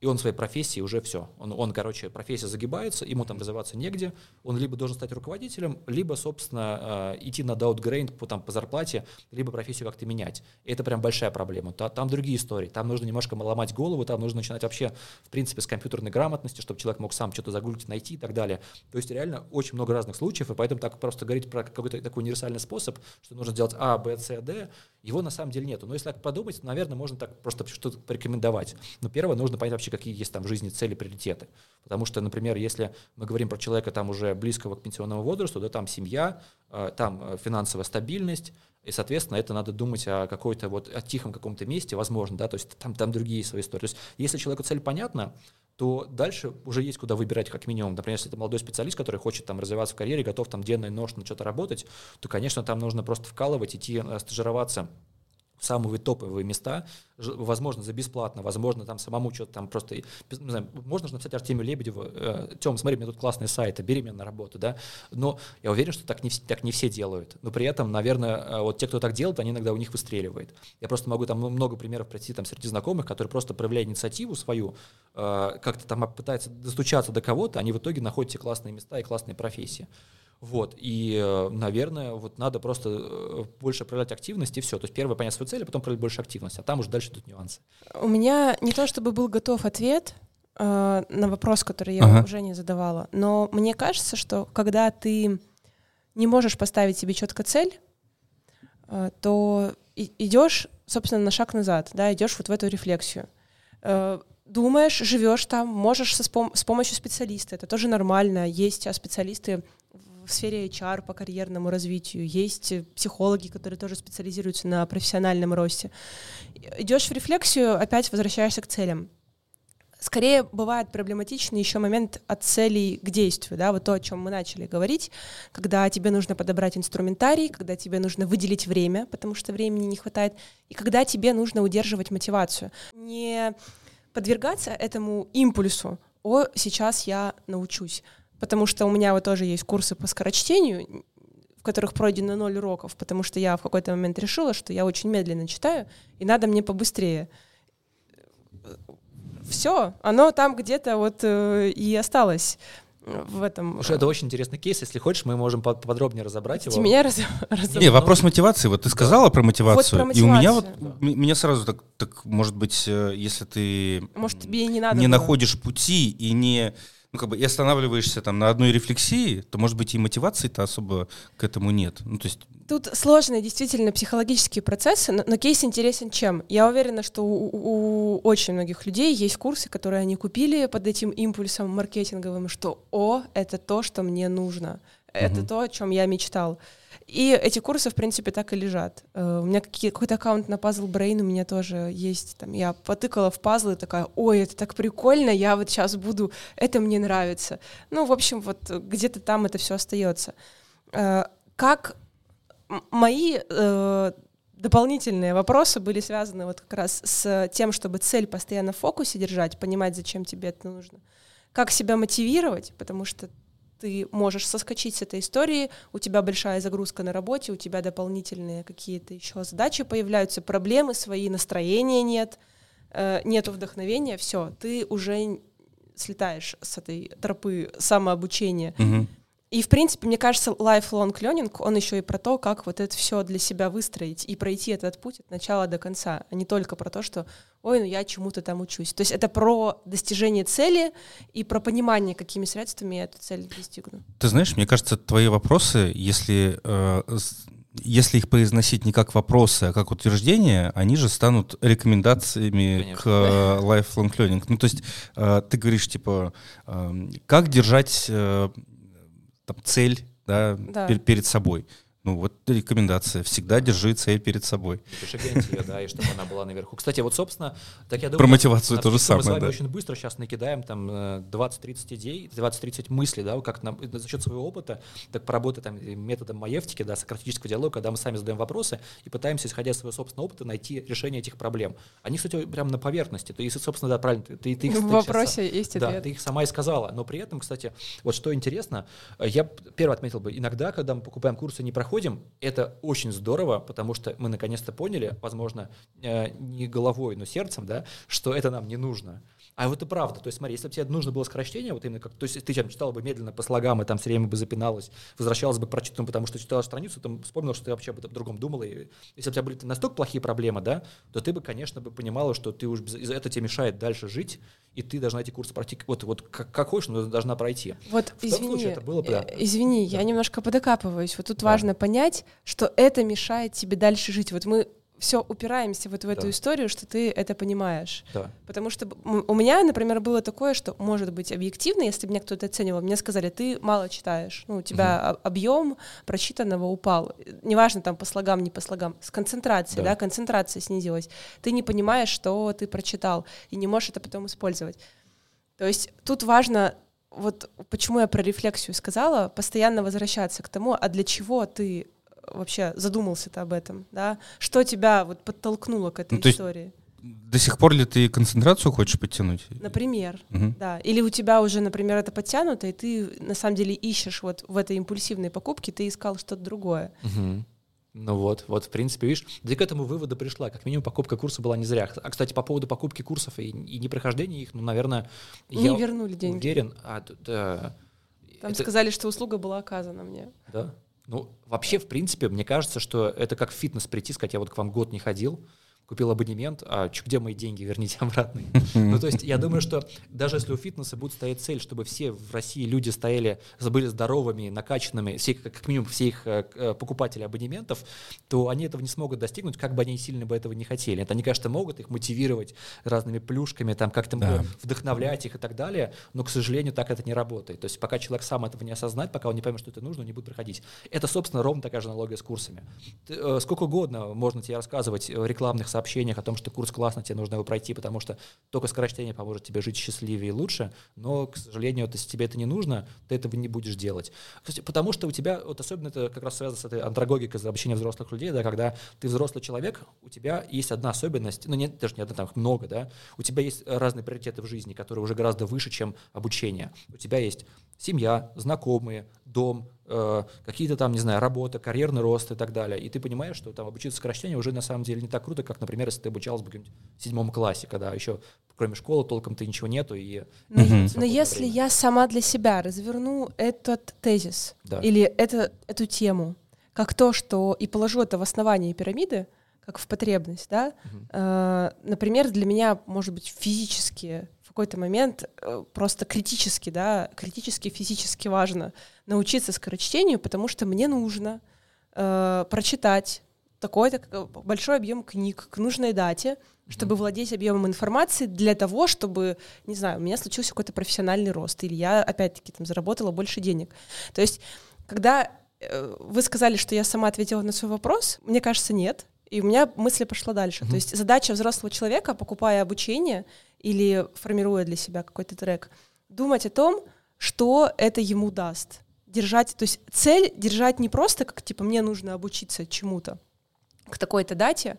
и он в своей профессии уже все. Он, он, короче, профессия загибается, ему там развиваться негде, он либо должен стать руководителем, либо, собственно, э, идти на даутгрейд по, там, по зарплате, либо профессию как-то менять. И это прям большая проблема. Та, там другие истории, там нужно немножко ломать голову, там нужно начинать вообще, в принципе, с компьютерной грамотности, чтобы человек мог сам что-то загуглить, найти и так далее. То есть реально очень много разных случаев, и поэтому так просто говорить про какой-то такой универсальный способ, что нужно сделать А, Б, С, Д, его на самом деле нету. Но если так подумать, наверное, можно так просто что-то порекомендовать. Но первое, нужно понять вообще, какие есть там в жизни цели, приоритеты. Потому что, например, если мы говорим про человека там уже близкого к пенсионному возрасту, да, там семья, э, там э, финансовая стабильность, и, соответственно, это надо думать о какой-то вот о тихом каком-то месте, возможно, да, то есть там, там другие свои истории. То есть если человеку цель понятна, то дальше уже есть куда выбирать как минимум. Например, если это молодой специалист, который хочет там развиваться в карьере, готов там денно и на что-то работать, то, конечно, там нужно просто вкалывать, идти э, стажироваться самые топовые места, возможно, за бесплатно, возможно, там самому что-то там просто, не знаю, можно же написать Артемию Лебедеву, э, Тем, смотри, у меня тут классный сайт, бери меня на работу, да, но я уверен, что так не, так не все делают, но при этом, наверное, э, вот те, кто так делает, они иногда у них выстреливает. Я просто могу там много примеров пройти там среди знакомых, которые просто проявляют инициативу свою, э, как-то там пытаются достучаться до кого-то, они в итоге находят те классные места и классные профессии. Вот, и, э, наверное, вот надо просто э, больше проявлять активность, и все. То есть первое понять свою цель, а потом проявлять больше активности, а там уже дальше идут нюансы. У меня не то чтобы был готов ответ э, на вопрос, который я ага. уже не задавала, но мне кажется, что когда ты не можешь поставить себе четко цель, э, то идешь, собственно, на шаг назад, да, идешь вот в эту рефлексию. Э, думаешь, живешь там, можешь со, с, пом- с помощью специалиста, это тоже нормально. Есть а специалисты в сфере HR по карьерному развитию, есть психологи, которые тоже специализируются на профессиональном росте. Идешь в рефлексию, опять возвращаешься к целям. Скорее бывает проблематичный еще момент от целей к действию, да, вот то, о чем мы начали говорить, когда тебе нужно подобрать инструментарий, когда тебе нужно выделить время, потому что времени не хватает, и когда тебе нужно удерживать мотивацию. Не подвергаться этому импульсу, о, сейчас я научусь, потому что у меня вот тоже есть курсы по скорочтению, в которых пройдено ноль уроков, потому что я в какой-то момент решила, что я очень медленно читаю, и надо мне побыстрее. Все, оно там где-то вот э, и осталось в этом. Слушай, это очень интересный кейс. Если хочешь, мы можем подробнее разобрать его. меня раз, Не, вопрос мотивации. Вот ты сказала да. про мотивацию, вот про мотивацию. и у меня вот да. меня сразу так, так, может быть, э, если ты может, тебе не, надо не находишь пути и не ну, как бы и останавливаешься там на одной рефлексии, то, может быть, и мотивации-то особо к этому нет. Ну, то есть... Тут сложные действительно психологические процессы, но, но кейс интересен чем? Я уверена, что у, у очень многих людей есть курсы, которые они купили под этим импульсом маркетинговым, что «О, это то, что мне нужно, это угу. то, о чем я мечтал». И эти курсы, в принципе, так и лежат. Uh, у меня какой-то аккаунт на Puzzle Brain у меня тоже есть. Там, я потыкала в пазлы, такая, ой, это так прикольно, я вот сейчас буду, это мне нравится. Ну, в общем, вот где-то там это все остается. Uh, как мои uh, дополнительные вопросы были связаны вот как раз с тем, чтобы цель постоянно в фокусе держать, понимать, зачем тебе это нужно. Как себя мотивировать, потому что ты можешь соскочить с этой истории, у тебя большая загрузка на работе, у тебя дополнительные какие-то еще задачи появляются, проблемы свои, настроения нет, э, нету вдохновения, все, ты уже слетаешь с этой тропы самообучения. Угу. И, в принципе, мне кажется, lifelong learning, он еще и про то, как вот это все для себя выстроить и пройти этот путь от начала до конца, а не только про то, что, ой, ну я чему-то там учусь. То есть это про достижение цели и про понимание, какими средствами я эту цель достигну. Ты знаешь, мне кажется, твои вопросы, если, э, если их произносить не как вопросы, а как утверждения, они же станут рекомендациями Конечно. к э, lifelong learning. Ну, то есть э, ты говоришь, типа, э, как держать... Э, там, цель да, да. Пер перед собой. Ну, вот рекомендация. Всегда держи цель перед собой. Ее, да, и чтобы она была наверху. Кстати, вот, собственно, так я думаю... Про мотивацию то же самое, Мы с вами да. очень быстро сейчас накидаем там 20-30 идей, 20-30 мыслей, да, как нам, за счет своего опыта, так поработать там методом маевтики, да, сократического диалога, когда мы сами задаем вопросы и пытаемся, исходя из своего собственного опыта, найти решение этих проблем. Они, кстати, прямо на поверхности. То есть, собственно, да, правильно, ты, ты их... В вопросе сейчас, есть ответ. Да, ты их сама и сказала. Но при этом, кстати, вот что интересно, я первый отметил бы, иногда, когда мы покупаем курсы не проходим, это очень здорово, потому что мы наконец-то поняли, возможно, э, не головой, но сердцем, да, что это нам не нужно. А вот и правда. То есть, смотри, если бы тебе нужно было скорочтение, вот именно как, то есть ты там читал бы медленно по слогам, и там все время бы запиналась, возвращалась бы к прочитанному, потому что читала страницу, там вспомнил, что ты вообще об этом другом думала. И если бы у тебя были настолько плохие проблемы, да, то ты бы, конечно, бы понимала, что ты уж это тебе мешает дальше жить, и ты должна эти курсы пройти, вот, вот как, как хочешь, но должна пройти. Вот, В извини, случае это было бы, да. Э, извини, да. я немножко подокапываюсь. Вот тут да. важно понять, что это мешает тебе дальше жить. Вот мы все упираемся вот в эту да. историю, что ты это понимаешь. Да. Потому что у меня, например, было такое, что, может быть, объективно, если бы меня кто-то оценивал, мне сказали, ты мало читаешь, ну, у тебя угу. объем прочитанного упал. Неважно, там, по слогам, не по слогам, с концентрацией, да. да, концентрация снизилась. Ты не понимаешь, что ты прочитал, и не можешь это потом использовать. То есть тут важно вот почему я про рефлексию сказала, постоянно возвращаться к тому, а для чего ты вообще задумался-то об этом, да? Что тебя вот подтолкнуло к этой ну, истории? До сих пор ли ты концентрацию хочешь подтянуть? Например, угу. да. Или у тебя уже, например, это подтянуто, и ты на самом деле ищешь вот в этой импульсивной покупке, ты искал что-то другое. Угу. Ну вот, вот, в принципе, видишь, ты к этому выводу пришла. Как минимум, покупка курса была не зря. А, кстати, по поводу покупки курсов и, и непрохождения их, ну, наверное, не я вернули деньги. уверен. А, да, Там это... сказали, что услуга была оказана мне. Да? Ну, вообще, в принципе, мне кажется, что это как в фитнес прийти, сказать, я вот к вам год не ходил, купил абонемент, а где мои деньги, верните обратно. Ну, то есть я думаю, что даже если у фитнеса будет стоять цель, чтобы все в России люди стояли, были здоровыми, накачанными, все, как минимум все их э, э, покупатели абонементов, то они этого не смогут достигнуть, как бы они сильно бы этого не хотели. Это, они, конечно, могут их мотивировать разными плюшками, там как-то да. вдохновлять их и так далее, но, к сожалению, так это не работает. То есть пока человек сам этого не осознает, пока он не поймет, что это нужно, он не будет проходить. Это, собственно, ровно такая же аналогия с курсами. Э, сколько угодно можно тебе рассказывать рекламных сообщениях о том, что курс классно, тебе нужно его пройти, потому что только скорочтение поможет тебе жить счастливее и лучше, но, к сожалению, если тебе это не нужно, ты этого не будешь делать. Кстати, потому что у тебя, вот особенно это как раз связано с этой андрогогикой за обучение взрослых людей, да, когда ты взрослый человек, у тебя есть одна особенность, ну нет, даже не одна, там их много, да, у тебя есть разные приоритеты в жизни, которые уже гораздо выше, чем обучение. У тебя есть семья, знакомые, дом, э, какие-то там, не знаю, работа, карьерный рост и так далее. И ты понимаешь, что там обучиться сокращению уже на самом деле не так круто, как, например, если ты обучалась бы в седьмом классе, когда еще кроме школы толком-то ничего нету. И но, но если время. я сама для себя разверну этот тезис да. или это, эту тему, как то, что и положу это в основании пирамиды, как в потребность, да, угу. э, например, для меня, может быть, физически какой-то момент э, просто критически, да, критически физически важно научиться скорочтению, потому что мне нужно э, прочитать такой-то э, большой объем книг к нужной дате, чтобы владеть объемом информации для того, чтобы, не знаю, у меня случился какой-то профессиональный рост, или я, опять-таки, там, заработала больше денег. То есть, когда э, вы сказали, что я сама ответила на свой вопрос, мне кажется, нет. И у меня мысль пошла дальше. Mm-hmm. То есть задача взрослого человека, покупая обучение, или формируя для себя какой-то трек, думать о том, что это ему даст. Держать, то есть цель держать не просто как типа мне нужно обучиться чему-то к такой-то дате,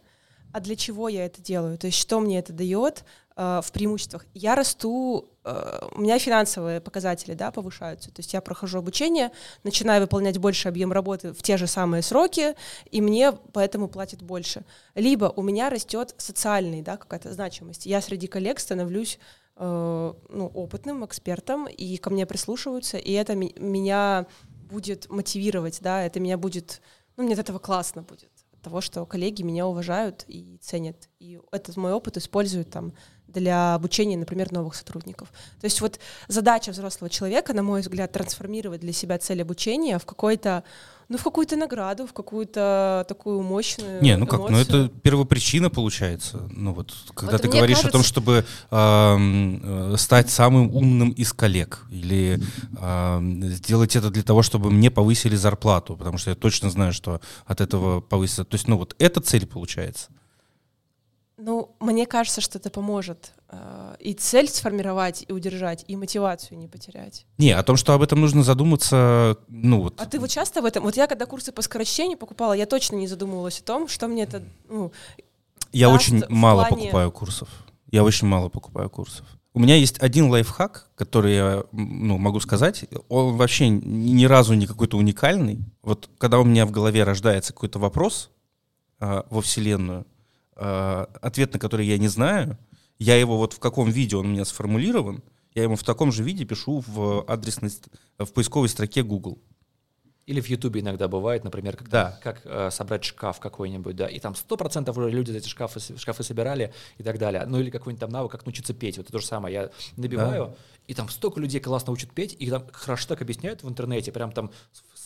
а для чего я это делаю, то есть что мне это дает в преимуществах. Я расту, э, у меня финансовые показатели да, повышаются, то есть я прохожу обучение, начинаю выполнять больше объем работы в те же самые сроки, и мне поэтому платят больше. Либо у меня растет социальный, да, какая-то значимость. Я среди коллег становлюсь э, ну, опытным экспертом, и ко мне прислушиваются, и это меня будет мотивировать, да, это меня будет, ну, мне от этого классно будет, того, что коллеги меня уважают и ценят, и этот мой опыт используют там для обучения, например, новых сотрудников. То есть вот задача взрослого человека, на мой взгляд, трансформировать для себя цель обучения в какой-то ну, в какую-то награду, в какую-то такую мощную Не, ну как, эмоцию. ну это первопричина получается. Ну вот, когда Вот ты говоришь о том, кажется- чтобы э, стать самым умным из коллег, или ам, сделать это для того, чтобы мне повысили зарплату, потому что я точно знаю, что от этого повысится. То есть, ну вот, эта цель получается. Ну, мне кажется, что это поможет э, и цель сформировать, и удержать, и мотивацию не потерять. Не, о том, что об этом нужно задуматься, ну вот. А ты вот часто в этом... Вот я когда курсы по скорочтению покупала, я точно не задумывалась о том, что мне это... Ну, Я очень мало плане- покупаю курсов. Я очень мало покупаю курсов. У меня есть один лайфхак, который я ну, могу сказать. Он вообще ни разу не какой-то уникальный. Вот когда у меня в голове рождается какой-то вопрос а, во Вселенную, ответ на который я не знаю, я его вот в каком виде он у меня сформулирован, я ему в таком же виде пишу в адресной, в поисковой строке Google. Или в Ютубе иногда бывает, например, когда Да. как э, собрать шкаф какой-нибудь, да, и там сто процентов уже люди эти шкафы, шкафы собирали и так далее. Ну или какой-нибудь там навык, как научиться петь. Вот это то же самое. Я набиваю, и там столько людей классно учат петь, и там хорошо так объясняют в интернете, прям там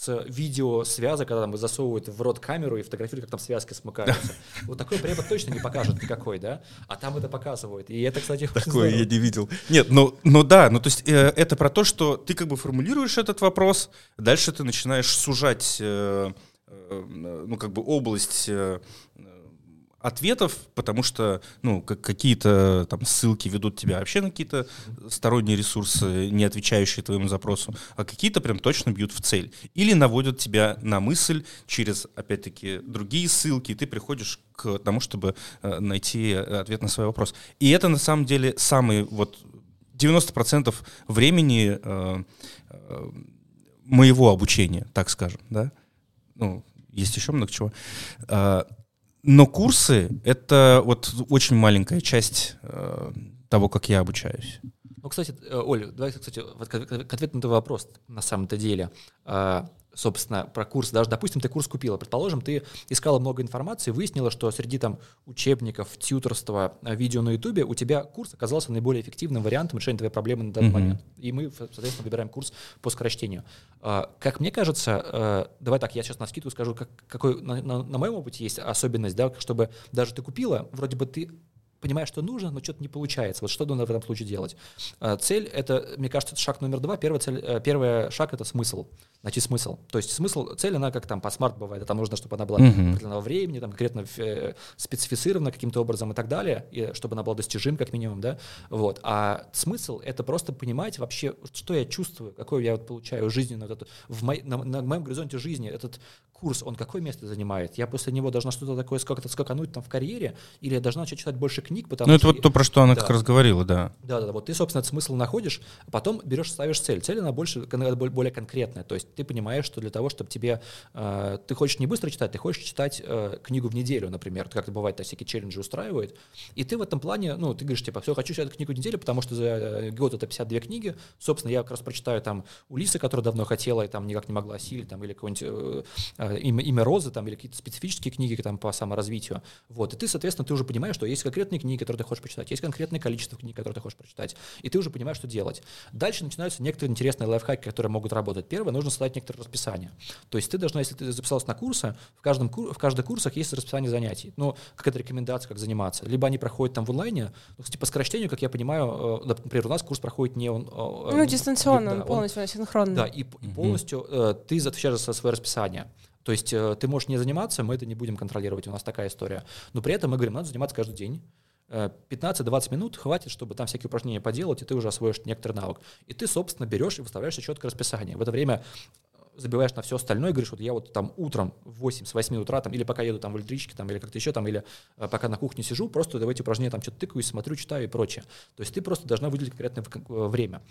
с, видео связок, когда там засовывают в рот камеру и фотографируют, как там связки смыкаются. Вот такой препод точно не покажет никакой, да? А там это показывают. И это, кстати, Такое я не видел. Нет, ну, ну да, ну то есть э, это про то, что ты как бы формулируешь этот вопрос, дальше ты начинаешь сужать, э, э, ну как бы область э, ответов, потому что, ну, как какие-то там ссылки ведут тебя вообще на какие-то сторонние ресурсы, не отвечающие твоему запросу, а какие-то прям точно бьют в цель. Или наводят тебя на мысль через, опять-таки, другие ссылки, и ты приходишь к тому, чтобы э, найти э, ответ на свой вопрос. И это на самом деле самый вот 90% времени э, э, моего обучения, так скажем, да. Ну, есть еще много чего. А, но курсы — это вот очень маленькая часть э, того, как я обучаюсь. Ну, кстати, э, Оля, давай, кстати, к ответу на твой вопрос на самом-то деле. Собственно, про курс. Даже, допустим, ты курс купила. Предположим, ты искала много информации, выяснила, что среди там учебников, тьюторства, э, видео на Ютубе у тебя курс оказался наиболее эффективным вариантом решения твоей проблемы на данный Мгм. момент. И мы, соответственно, выбираем курс по скорочтению. А, Как мне кажется, э, давай так, я сейчас на скидку скажу, как, какой на, на- на моем опыте есть особенность, да, чтобы даже ты купила, вроде бы ты понимаешь, что нужно, но что-то не получается. Вот что надо в этом случае делать? А, Цель — это, мне кажется, это шаг номер два. Первый, цель, э, первый шаг — это смысл. Найти смысл. То есть смысл, цель, она как там по смарт бывает, а там нужно, чтобы она была определенного времени, там конкретно э, специфицирована каким-то образом и так далее, и чтобы она была достижим как минимум, да, вот. А смысл — это просто понимать вообще, что я чувствую, какой я вот получаю вот этот, в мой- на, на моем горизонте жизни этот курс, он какое место занимает? Я после него должна что-то такое сколько-то скакануть там в карьере, или я должна начать читать больше книг, потому Ну, это вот то, про что она Да. как раз говорила, да. Да, да, да. Вот ты, собственно, этот смысл находишь, а потом берешь, ставишь цель. Цель она больше, более конкретная. То есть ты понимаешь, что для того, чтобы тебе, э, ты хочешь не быстро читать, ты хочешь читать э, книгу в неделю, например, как это бывает, так всякие челленджи устраивают. И ты в этом плане, ну, ты говоришь, типа, все, хочу читать книгу в неделю, потому что за э, год это 52 книги. Собственно, я как раз прочитаю там Улисы, которую давно хотела и там никак не могла осилить, там, или какое-нибудь э, э, имя, имя Розы, там, или какие-то специфические книги там по саморазвитию. Вот. И ты, соответственно, ты уже понимаешь, что есть конкретные книги, которые ты хочешь прочитать, есть конкретное количество книг, которые ты хочешь прочитать, и ты уже понимаешь, что делать. Дальше начинаются некоторые интересные лайфхаки, которые могут работать. Первое, нужно создать некоторое расписание. То есть ты должна, если ты записалась на курсы, в каждом в каждых курсах есть расписание занятий. Ну, какая-то рекомендация, как заниматься. Либо они проходят там в онлайне, ну, кстати, по скорочтению, как я понимаю, э, например, у нас курс проходит не он... э, Ну, э, дистанционно, да, он он- полностью синхронно. да, и, и полностью э, ты отвечаешь за свое расписание. То есть э, ты можешь не заниматься, мы это не будем контролировать, у нас такая история. Но при этом мы говорим, надо заниматься каждый день. Э, 15-20 минут хватит, чтобы там всякие упражнения поделать, и ты уже освоишь некоторый навык. И ты, собственно, берешь и выставляешь четкое расписание. В это время э, забиваешь на все остальное, и говоришь, вот я вот там утром в 8, с 8 утра, там, или пока еду там в электричке, там, или как-то еще, там, или э, пока на кухне сижу, просто давайте упражнения там что-то тыкаюсь, смотрю, читаю и прочее. То есть ты просто должна выделить конкретное э, время.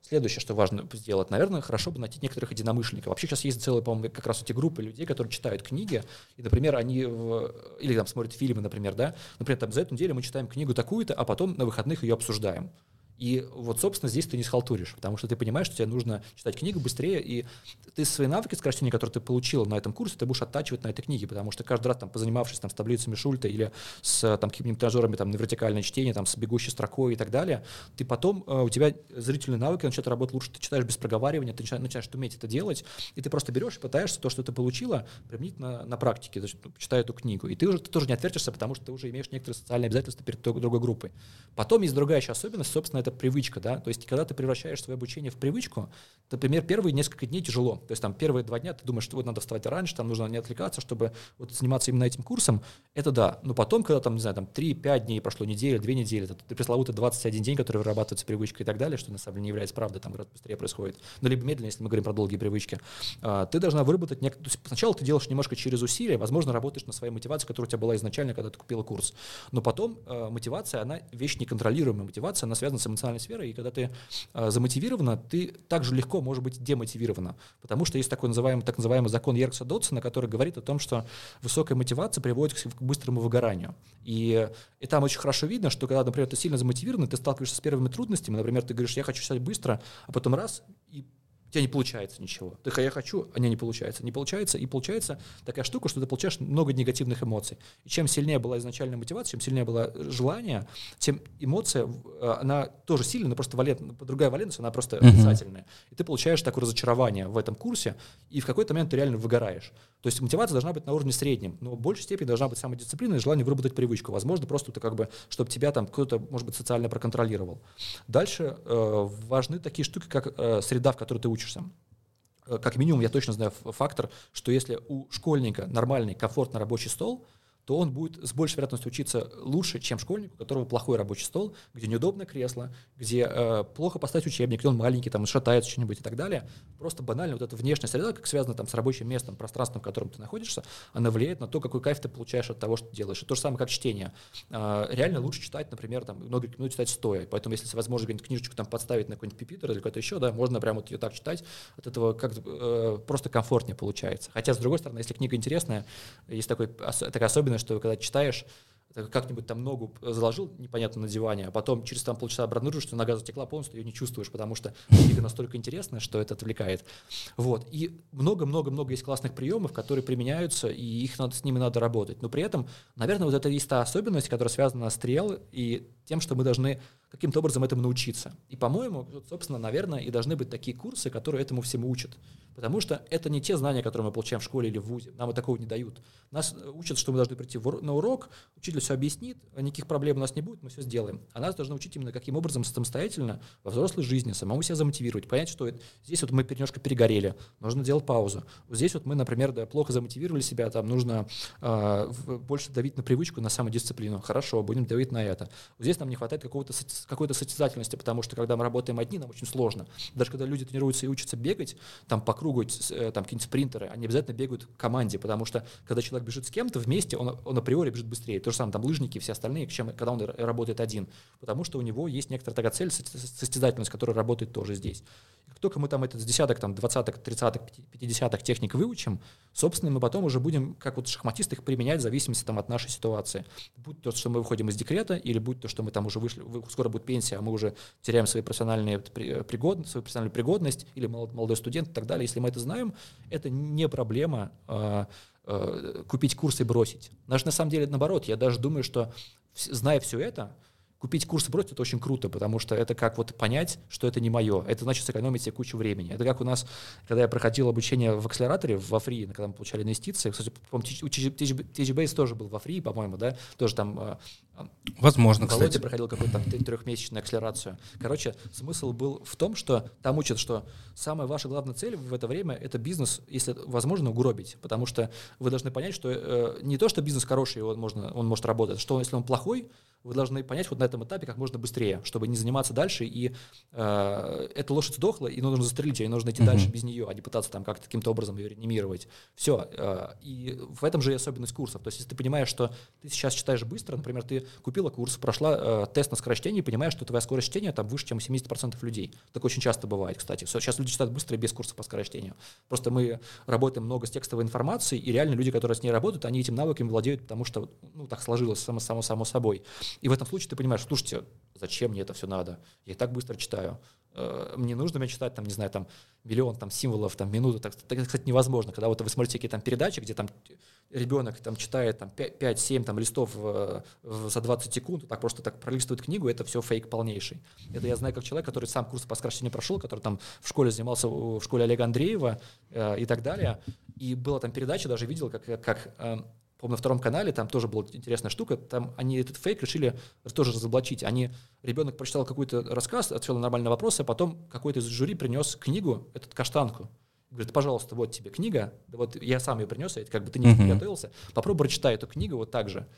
Следующее, что важно сделать, наверное, хорошо бы найти некоторых единомышленников. Вообще сейчас есть целые, по-моему, как раз эти группы людей, которые читают книги, и, например, они, в- или там смотрят фильмы, например, да, например, там за эту неделю мы читаем книгу такую-то, а потом на выходных ее обсуждаем. И вот, собственно, здесь ты не схалтуришь, потому что ты понимаешь, что тебе нужно читать книгу быстрее, и ты свои навыки скорочтения, которые ты получил на этом курсе, ты будешь оттачивать на этой книге, потому что каждый раз, там, позанимавшись там, с таблицами Шульта или с там, какими-нибудь тренажерами там, на вертикальное чтение, там, с бегущей строкой и так далее, ты потом, э, у тебя зрительные навыки начинают работать лучше, ты читаешь без проговаривания, ты начинаешь, начинаешь уметь это делать, и ты просто берешь и пытаешься то, что ты получила, применить на, на практике, значит, читая эту книгу. И ты уже ты тоже не отвертишься, потому что ты уже имеешь некоторые социальные обязательства перед другой группой. Потом есть другая еще особенность, собственно, это привычка, да, то есть, когда ты превращаешь свое обучение в привычку, например, первые несколько дней тяжело. То есть, там, первые два дня ты думаешь, что вот надо вставать раньше, там нужно не отвлекаться, чтобы вот заниматься именно этим курсом. Это да. Но потом, когда там, не знаю, там 3-5 дней прошло, неделя, 2 недели, это ты пресловутый 21 день, который вырабатывается привычкой и так далее, что на самом деле не является правдой, там гораздо быстрее происходит. Ну, либо медленно, если мы говорим про долгие привычки. А, ты должна выработать нек... То есть сначала ты делаешь немножко через усилия, возможно, работаешь на своей мотивации, которая у тебя была изначально, когда ты купила курс. Но потом э, мотивация, она вещь неконтролируемая мотивация, она связана с эмоциональной сферой, и когда ты э, замотивирована, ты также легко может быть демотивирована. Потому что есть такой называемый, так называемый закон Еркса Дотсона, который говорит о том, что высокая мотивация приводит к быстрому выгоранию. И, и там очень хорошо видно, что когда, например, ты сильно замотивирован, ты сталкиваешься с первыми трудностями, например, ты говоришь, я хочу читать быстро, а потом раз, и у тебя не получается ничего. Ты я хочу, а не, не получается. Не получается, и получается такая штука, что ты получаешь много негативных эмоций. И чем сильнее была изначальная мотивация, чем сильнее было желание, тем эмоция, э, она тоже сильная, но просто валент, другая валентность, она просто uh-huh. отрицательная. И ты получаешь такое разочарование в этом курсе, и в какой-то момент ты реально выгораешь. То есть мотивация должна быть на уровне среднем, но в большей степени должна быть самодисциплина и желание выработать привычку. Возможно, просто ты как бы, чтобы тебя там кто-то, может быть, социально проконтролировал. Дальше э, важны такие штуки, как э, среда, в которой ты учишься э, как минимум я точно знаю фактор, что если у школьника нормальный, комфортный рабочий стол, то он будет с большей вероятностью учиться лучше, чем школьник, у которого плохой рабочий стол, где неудобное кресло, где э, плохо поставить учебник, где он маленький, там шатается что-нибудь и так далее. Просто банально вот эта внешняя среда, как связана там с рабочим местом, пространством, в котором ты находишься, она влияет на то, какой кайф ты получаешь от того, что делаешь. И то же самое, как чтение. Э, реально лучше читать, например, там, много ну, читать стоя. Поэтому, если возможно какую-нибудь книжечку там подставить на какой-нибудь пипитер или какой-то еще, да, можно прямо вот ее так читать, от этого как э, просто комфортнее получается. Хотя, с другой стороны, если книга интересная, есть такой, такая особенность, что когда читаешь, как-нибудь там ногу заложил непонятно на диване, а потом через там полчаса обнаружишь, что нога затекла полностью, ее не чувствуешь, потому что книга настолько интересная, что это отвлекает. Вот. И много-много-много есть классных приемов, которые применяются, и их надо, с ними надо работать. Но при этом, наверное, вот это есть та особенность, которая связана с стрел и тем, что мы должны каким-то образом этому научиться. И, по-моему, собственно, наверное, и должны быть такие курсы, которые этому всему учат. Потому что это не те знания, которые мы получаем в школе или в ВУЗе. Нам и такого не дают. Нас учат, что мы должны прийти на урок, учитель все объяснит, никаких проблем у нас не будет, мы все сделаем. А нас должны учить именно каким образом самостоятельно во взрослой жизни самому себя замотивировать, понять, что здесь вот мы немножко перегорели, нужно делать паузу. Вот здесь вот мы, например, да, плохо замотивировали себя, там нужно э, больше давить на привычку, на самодисциплину. Хорошо, будем давить на это. Вот здесь нам не хватает какого-то какой-то состязательности, потому что когда мы работаем одни, нам очень сложно. Даже когда люди тренируются и учатся бегать, там по кругу, э, там какие-нибудь спринтеры, они обязательно бегают в команде, потому что когда человек бежит с кем-то вместе, он, он априори бежит быстрее. То же самое там лыжники и все остальные, чем когда он работает один. Потому что у него есть некоторая такая цель, состязательность, которая работает тоже здесь. И как только мы там этот с десяток, там, двадцаток, тридцаток, пятидесяток техник выучим, собственно, мы потом уже будем, как вот шахматисты, их применять в зависимости там, от нашей ситуации. Будь то, что мы выходим из декрета, или будь то, что мы там уже вышли, скоро будет пенсия, а мы уже теряем свои профессиональные пригод, свою профессиональную пригодность, или молодой студент и так далее. Если мы это знаем, это не проблема а, а, купить курс и бросить. Даже на самом деле наоборот, я даже думаю, что зная все это, купить курс и бросить это очень круто, потому что это как вот понять, что это не мое. Это значит сэкономить себе кучу времени. Это как у нас, когда я проходил обучение в акселераторе во фри, когда мы получали инвестиции, кстати, TGBase тоже был во фри, по-моему, да, тоже там а, а, Возможно, Володя кстати. проходил какую-то там трехмесячную акселерацию. Короче, смысл был в том, что там учат, что самая ваша главная цель в это время — это бизнес, если возможно, угробить. Потому что вы должны понять, что э, не то, что бизнес хороший, он, можно, он может работать, что если он плохой, вы должны понять вот на этом этапе как можно быстрее, чтобы не заниматься дальше, и э, эта лошадь сдохла, и нужно застрелить ее, и нужно идти uh-huh. дальше без нее, а не пытаться там как-то каким-то образом ее реанимировать. Все. Э, и в этом же и особенность курсов. То есть если ты понимаешь, что ты сейчас читаешь быстро, например, ты купила курс, прошла э, тест на скорочтение и понимаешь, что твоя скорость чтения там выше, чем у 70% людей. Так очень часто бывает, кстати. Сейчас люди читают быстро и без курса по скорочтению. Просто мы работаем много с текстовой информацией, и реально люди, которые с ней работают, они этим навыками владеют, потому что ну, так сложилось само, само, само собой. И в этом случае ты понимаешь, слушайте, зачем мне это все надо? Я и так быстро читаю. Э, мне нужно мне читать, там, не знаю, там, миллион там, символов, там, минуту. Так, так, кстати, невозможно. Когда вот вы смотрите какие-то там передачи, где там ребенок там читает там 5-7 там, листов в, за 20 секунд, так просто так пролистывает книгу, это все фейк полнейший. Это я знаю как человек, который сам курс по сокращению прошел, который там в школе занимался, в школе Олега Андреева э, и так далее. И была там передача, даже видел, как, как э, помню, на втором канале, там тоже была интересная штука, там они этот фейк решили тоже разоблачить. Они, ребенок прочитал какой-то рассказ, отвел на нормальный вопрос, а потом какой-то из жюри принес книгу, этот каштанку. Говорит, пожалуйста, вот тебе книга, вот я сам ее принес, я, как бы ты не uh-huh. готовился, попробуй прочитай эту книгу вот так же.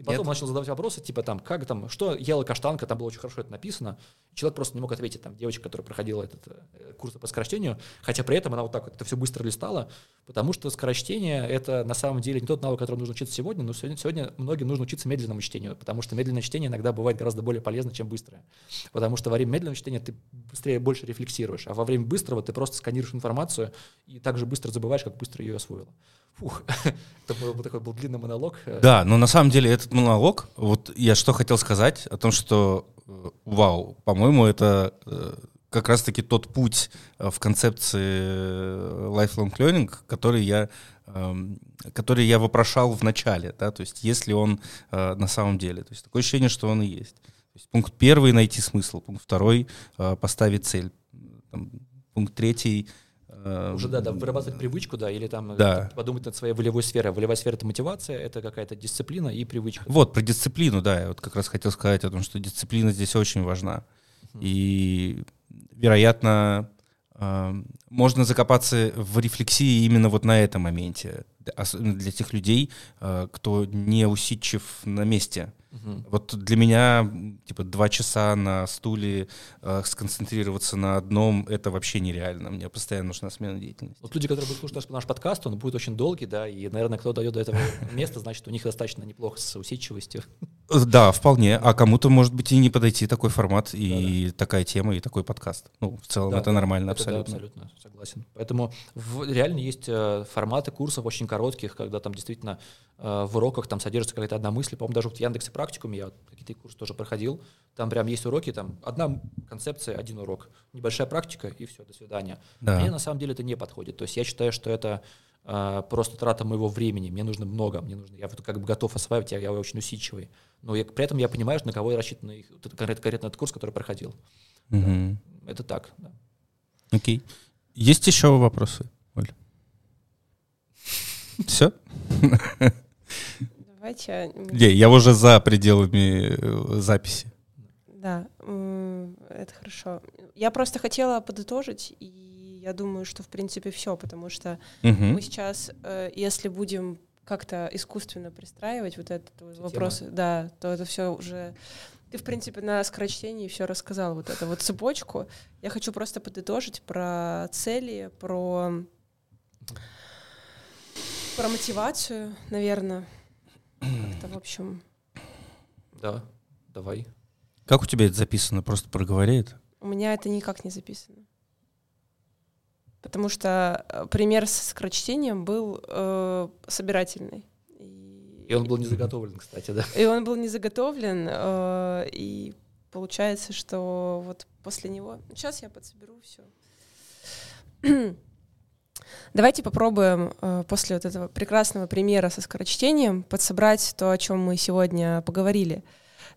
И потом Нет. начал задавать вопросы, типа там, как там, что ела каштанка, там было очень хорошо это написано. Человек просто не мог ответить, там, девочка, которая проходила этот э, курс по скорочтению, хотя при этом она вот так вот это все быстро листала, потому что скорочтение — это на самом деле не тот навык, который нужно учиться сегодня, но сегодня, сегодня многим нужно учиться медленному чтению, потому что медленное чтение иногда бывает гораздо более полезно, чем быстрое. Потому что во время медленного чтения ты быстрее больше рефлексируешь, а во время быстрого ты просто сканируешь информацию и так же быстро забываешь, как быстро ее освоил. Фух, это был, такой был длинный монолог. Да, но на самом деле этот монолог, вот я что хотел сказать о том, что, э, вау, по-моему, это э, как раз-таки тот путь э, в концепции lifelong learning, который я, эм, который я вопрошал в начале, да, то есть если он на самом деле, то есть такое ощущение, что он и есть. То есть пункт первый — найти смысл, пункт второй — поставить цель, там, пункт третий — Уже, да, да, вырабатывать привычку, да, или там да. подумать над своей волевой сферой. Волевая сфера — это мотивация, это какая-то дисциплина и привычка. Вот, про дисциплину, да, я вот как раз хотел сказать о том, что дисциплина здесь очень важна. И, вероятно, э, можно закопаться в рефлексии именно вот на этом моменте, для тех людей, э, кто не усидчив на месте. Угу. Вот для меня, типа, два часа на стуле э, сконцентрироваться на одном, это вообще нереально. Мне постоянно нужна смена деятельности. Вот люди, которые будут слушать наш, наш подкаст, он будет очень долгий, да, и, наверное, кто дойдет до этого места, значит, у них достаточно неплохо с усидчивостью. Э, да, вполне. А кому-то, может быть, и не подойти такой формат, и да, да. такая тема, и такой подкаст. Ну, в целом, да, это нормально, это абсолютно. Да, абсолютно, согласен. Поэтому в, реально есть э, форматы курсов очень коротких, когда там действительно э, в уроках там содержится какая-то одна мысль. По-моему, даже в Яндексе практикуме я какие-то курсы тоже проходил. Там прям есть уроки, там одна концепция, один урок. Небольшая практика, и все, до свидания. Да. Мне на самом деле это не подходит. То есть я считаю, что это э, просто трата моего времени. Мне нужно много, мне нужно, я вот как бы готов осваивать, я, я очень усидчивый. Но я, при этом я понимаю, на кого я рассчитан, конкретно, конкретно этот курс, который проходил. Угу. Да. Это так, да. Окей. Есть еще вопросы, Оль? Все? Давайте... Не, я уже за пределами э, записи. Да, это хорошо. Я просто хотела подытожить, и я думаю, что в принципе все, потому что угу. мы сейчас, э, если будем как-то искусственно пристраивать вот этот Система. вопрос, да, то это все уже ты, в принципе, на скорочтении все рассказал, вот эту вот цепочку. Я хочу просто подытожить про цели, про, про мотивацию, наверное. Как-то, в общем... Да, давай. Как у тебя это записано? Просто проговори это. У меня это никак не записано. Потому что э, пример с скорочтением был э, собирательный. И он был не заготовлен, кстати, да. И он был не заготовлен, э, и получается, что вот после него... Сейчас я подсоберу все. Давайте попробуем э, после вот этого прекрасного примера со скорочтением подсобрать то, о чем мы сегодня поговорили.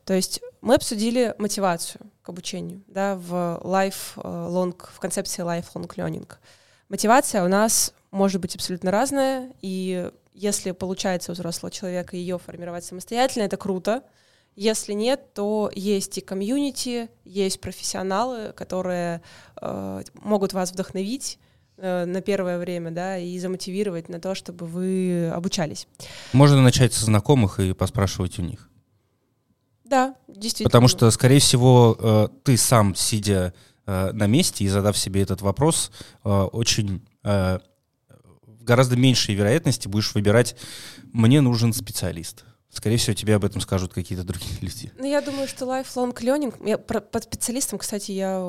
То есть мы обсудили мотивацию к обучению да, в life long, в концепции lifelong learning. Мотивация у нас может быть абсолютно разная, и если получается у взрослого человека ее формировать самостоятельно, это круто. Если нет, то есть и комьюнити, есть профессионалы, которые э, могут вас вдохновить э, на первое время, да, и замотивировать на то, чтобы вы обучались. Можно начать со знакомых и поспрашивать у них. Да, действительно. Потому что, скорее всего, э, ты сам, сидя э, на месте и задав себе этот вопрос, э, очень в гораздо меньшей вероятности будешь выбирать «мне нужен специалист». Скорее всего, тебе об этом скажут какие-то другие люди. Ну, я думаю, что lifelong learning... Я, про, под специалистом, кстати, я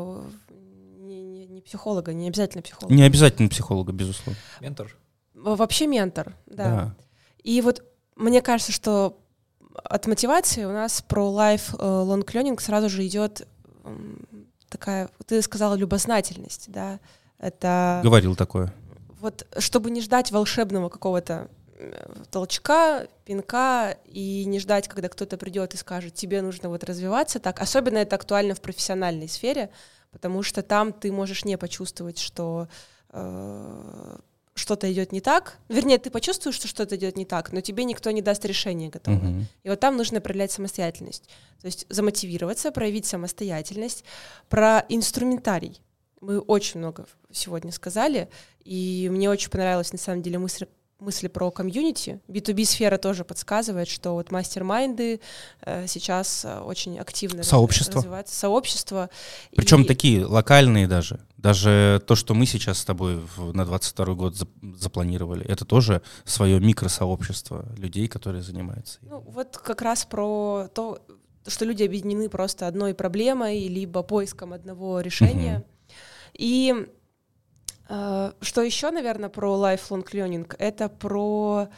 не, не, не психолога, не обязательно психолога. Не обязательно психолога, безусловно. Ментор? Вообще ментор, да. Да. И вот мне кажется, что от мотивации у нас про life э, long learning сразу же идет такая, ты сказала, любознательность, да, это... Говорил такое. Вот чтобы не ждать волшебного какого-то э, толчка, пинка, и не ждать, когда кто-то придет и скажет, тебе нужно вот развиваться так. Особенно это актуально в профессиональной сфере, потому что там ты можешь не почувствовать, что э, что-то идет не так. Вернее, ты почувствуешь, что что-то идет не так, но тебе никто не даст решение готовое. Мгм. И вот там нужно проявлять самостоятельность. То есть замотивироваться, проявить самостоятельность, про инструментарий. Мы очень много сегодня сказали, и мне очень понравилась на самом деле мысль мысли про комьюнити. B2B-сфера тоже подсказывает, что вот мастер-майнды э, сейчас э, очень активно Сообщество. развиваются. Сообщество. Причем И- такие локальные даже. Даже то, что мы сейчас с тобой в- на 22 год зап- запланировали, это тоже свое микросообщество людей, которые занимаются. Ну, вот как раз про то, что люди объединены просто одной проблемой, либо поиском одного решения. Мгм. И что еще, наверное, про lifelong learning, это про...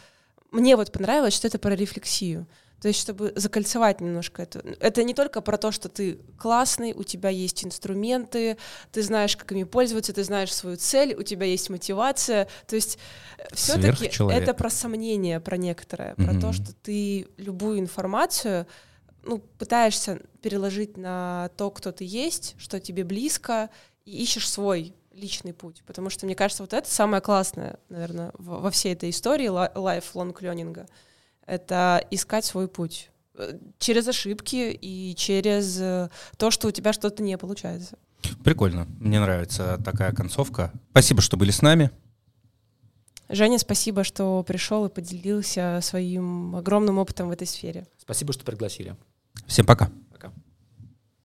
Мне вот понравилось, что это про рефлексию. То есть, чтобы закольцевать немножко это. Это не только про то, что ты классный, у тебя есть инструменты, ты знаешь, как ими пользоваться, ты знаешь свою цель, у тебя есть мотивация. То есть, все-таки Сверхчеловек. это про сомнение, про некоторое, про то, что ты любую информацию ну, пытаешься переложить на то, кто ты есть, что тебе близко, и ищешь свой личный путь. Потому что, мне кажется, вот это самое классное, наверное, во во всей этой истории ла- lifelong learning. Это искать свой путь Э, через ошибки и через э, то, что у тебя что-то не получается. Прикольно. Мне нравится такая концовка. Спасибо, что были с нами. Женя, спасибо, что пришел и поделился своим огромным опытом в этой сфере. Спасибо, что пригласили. Всем пока.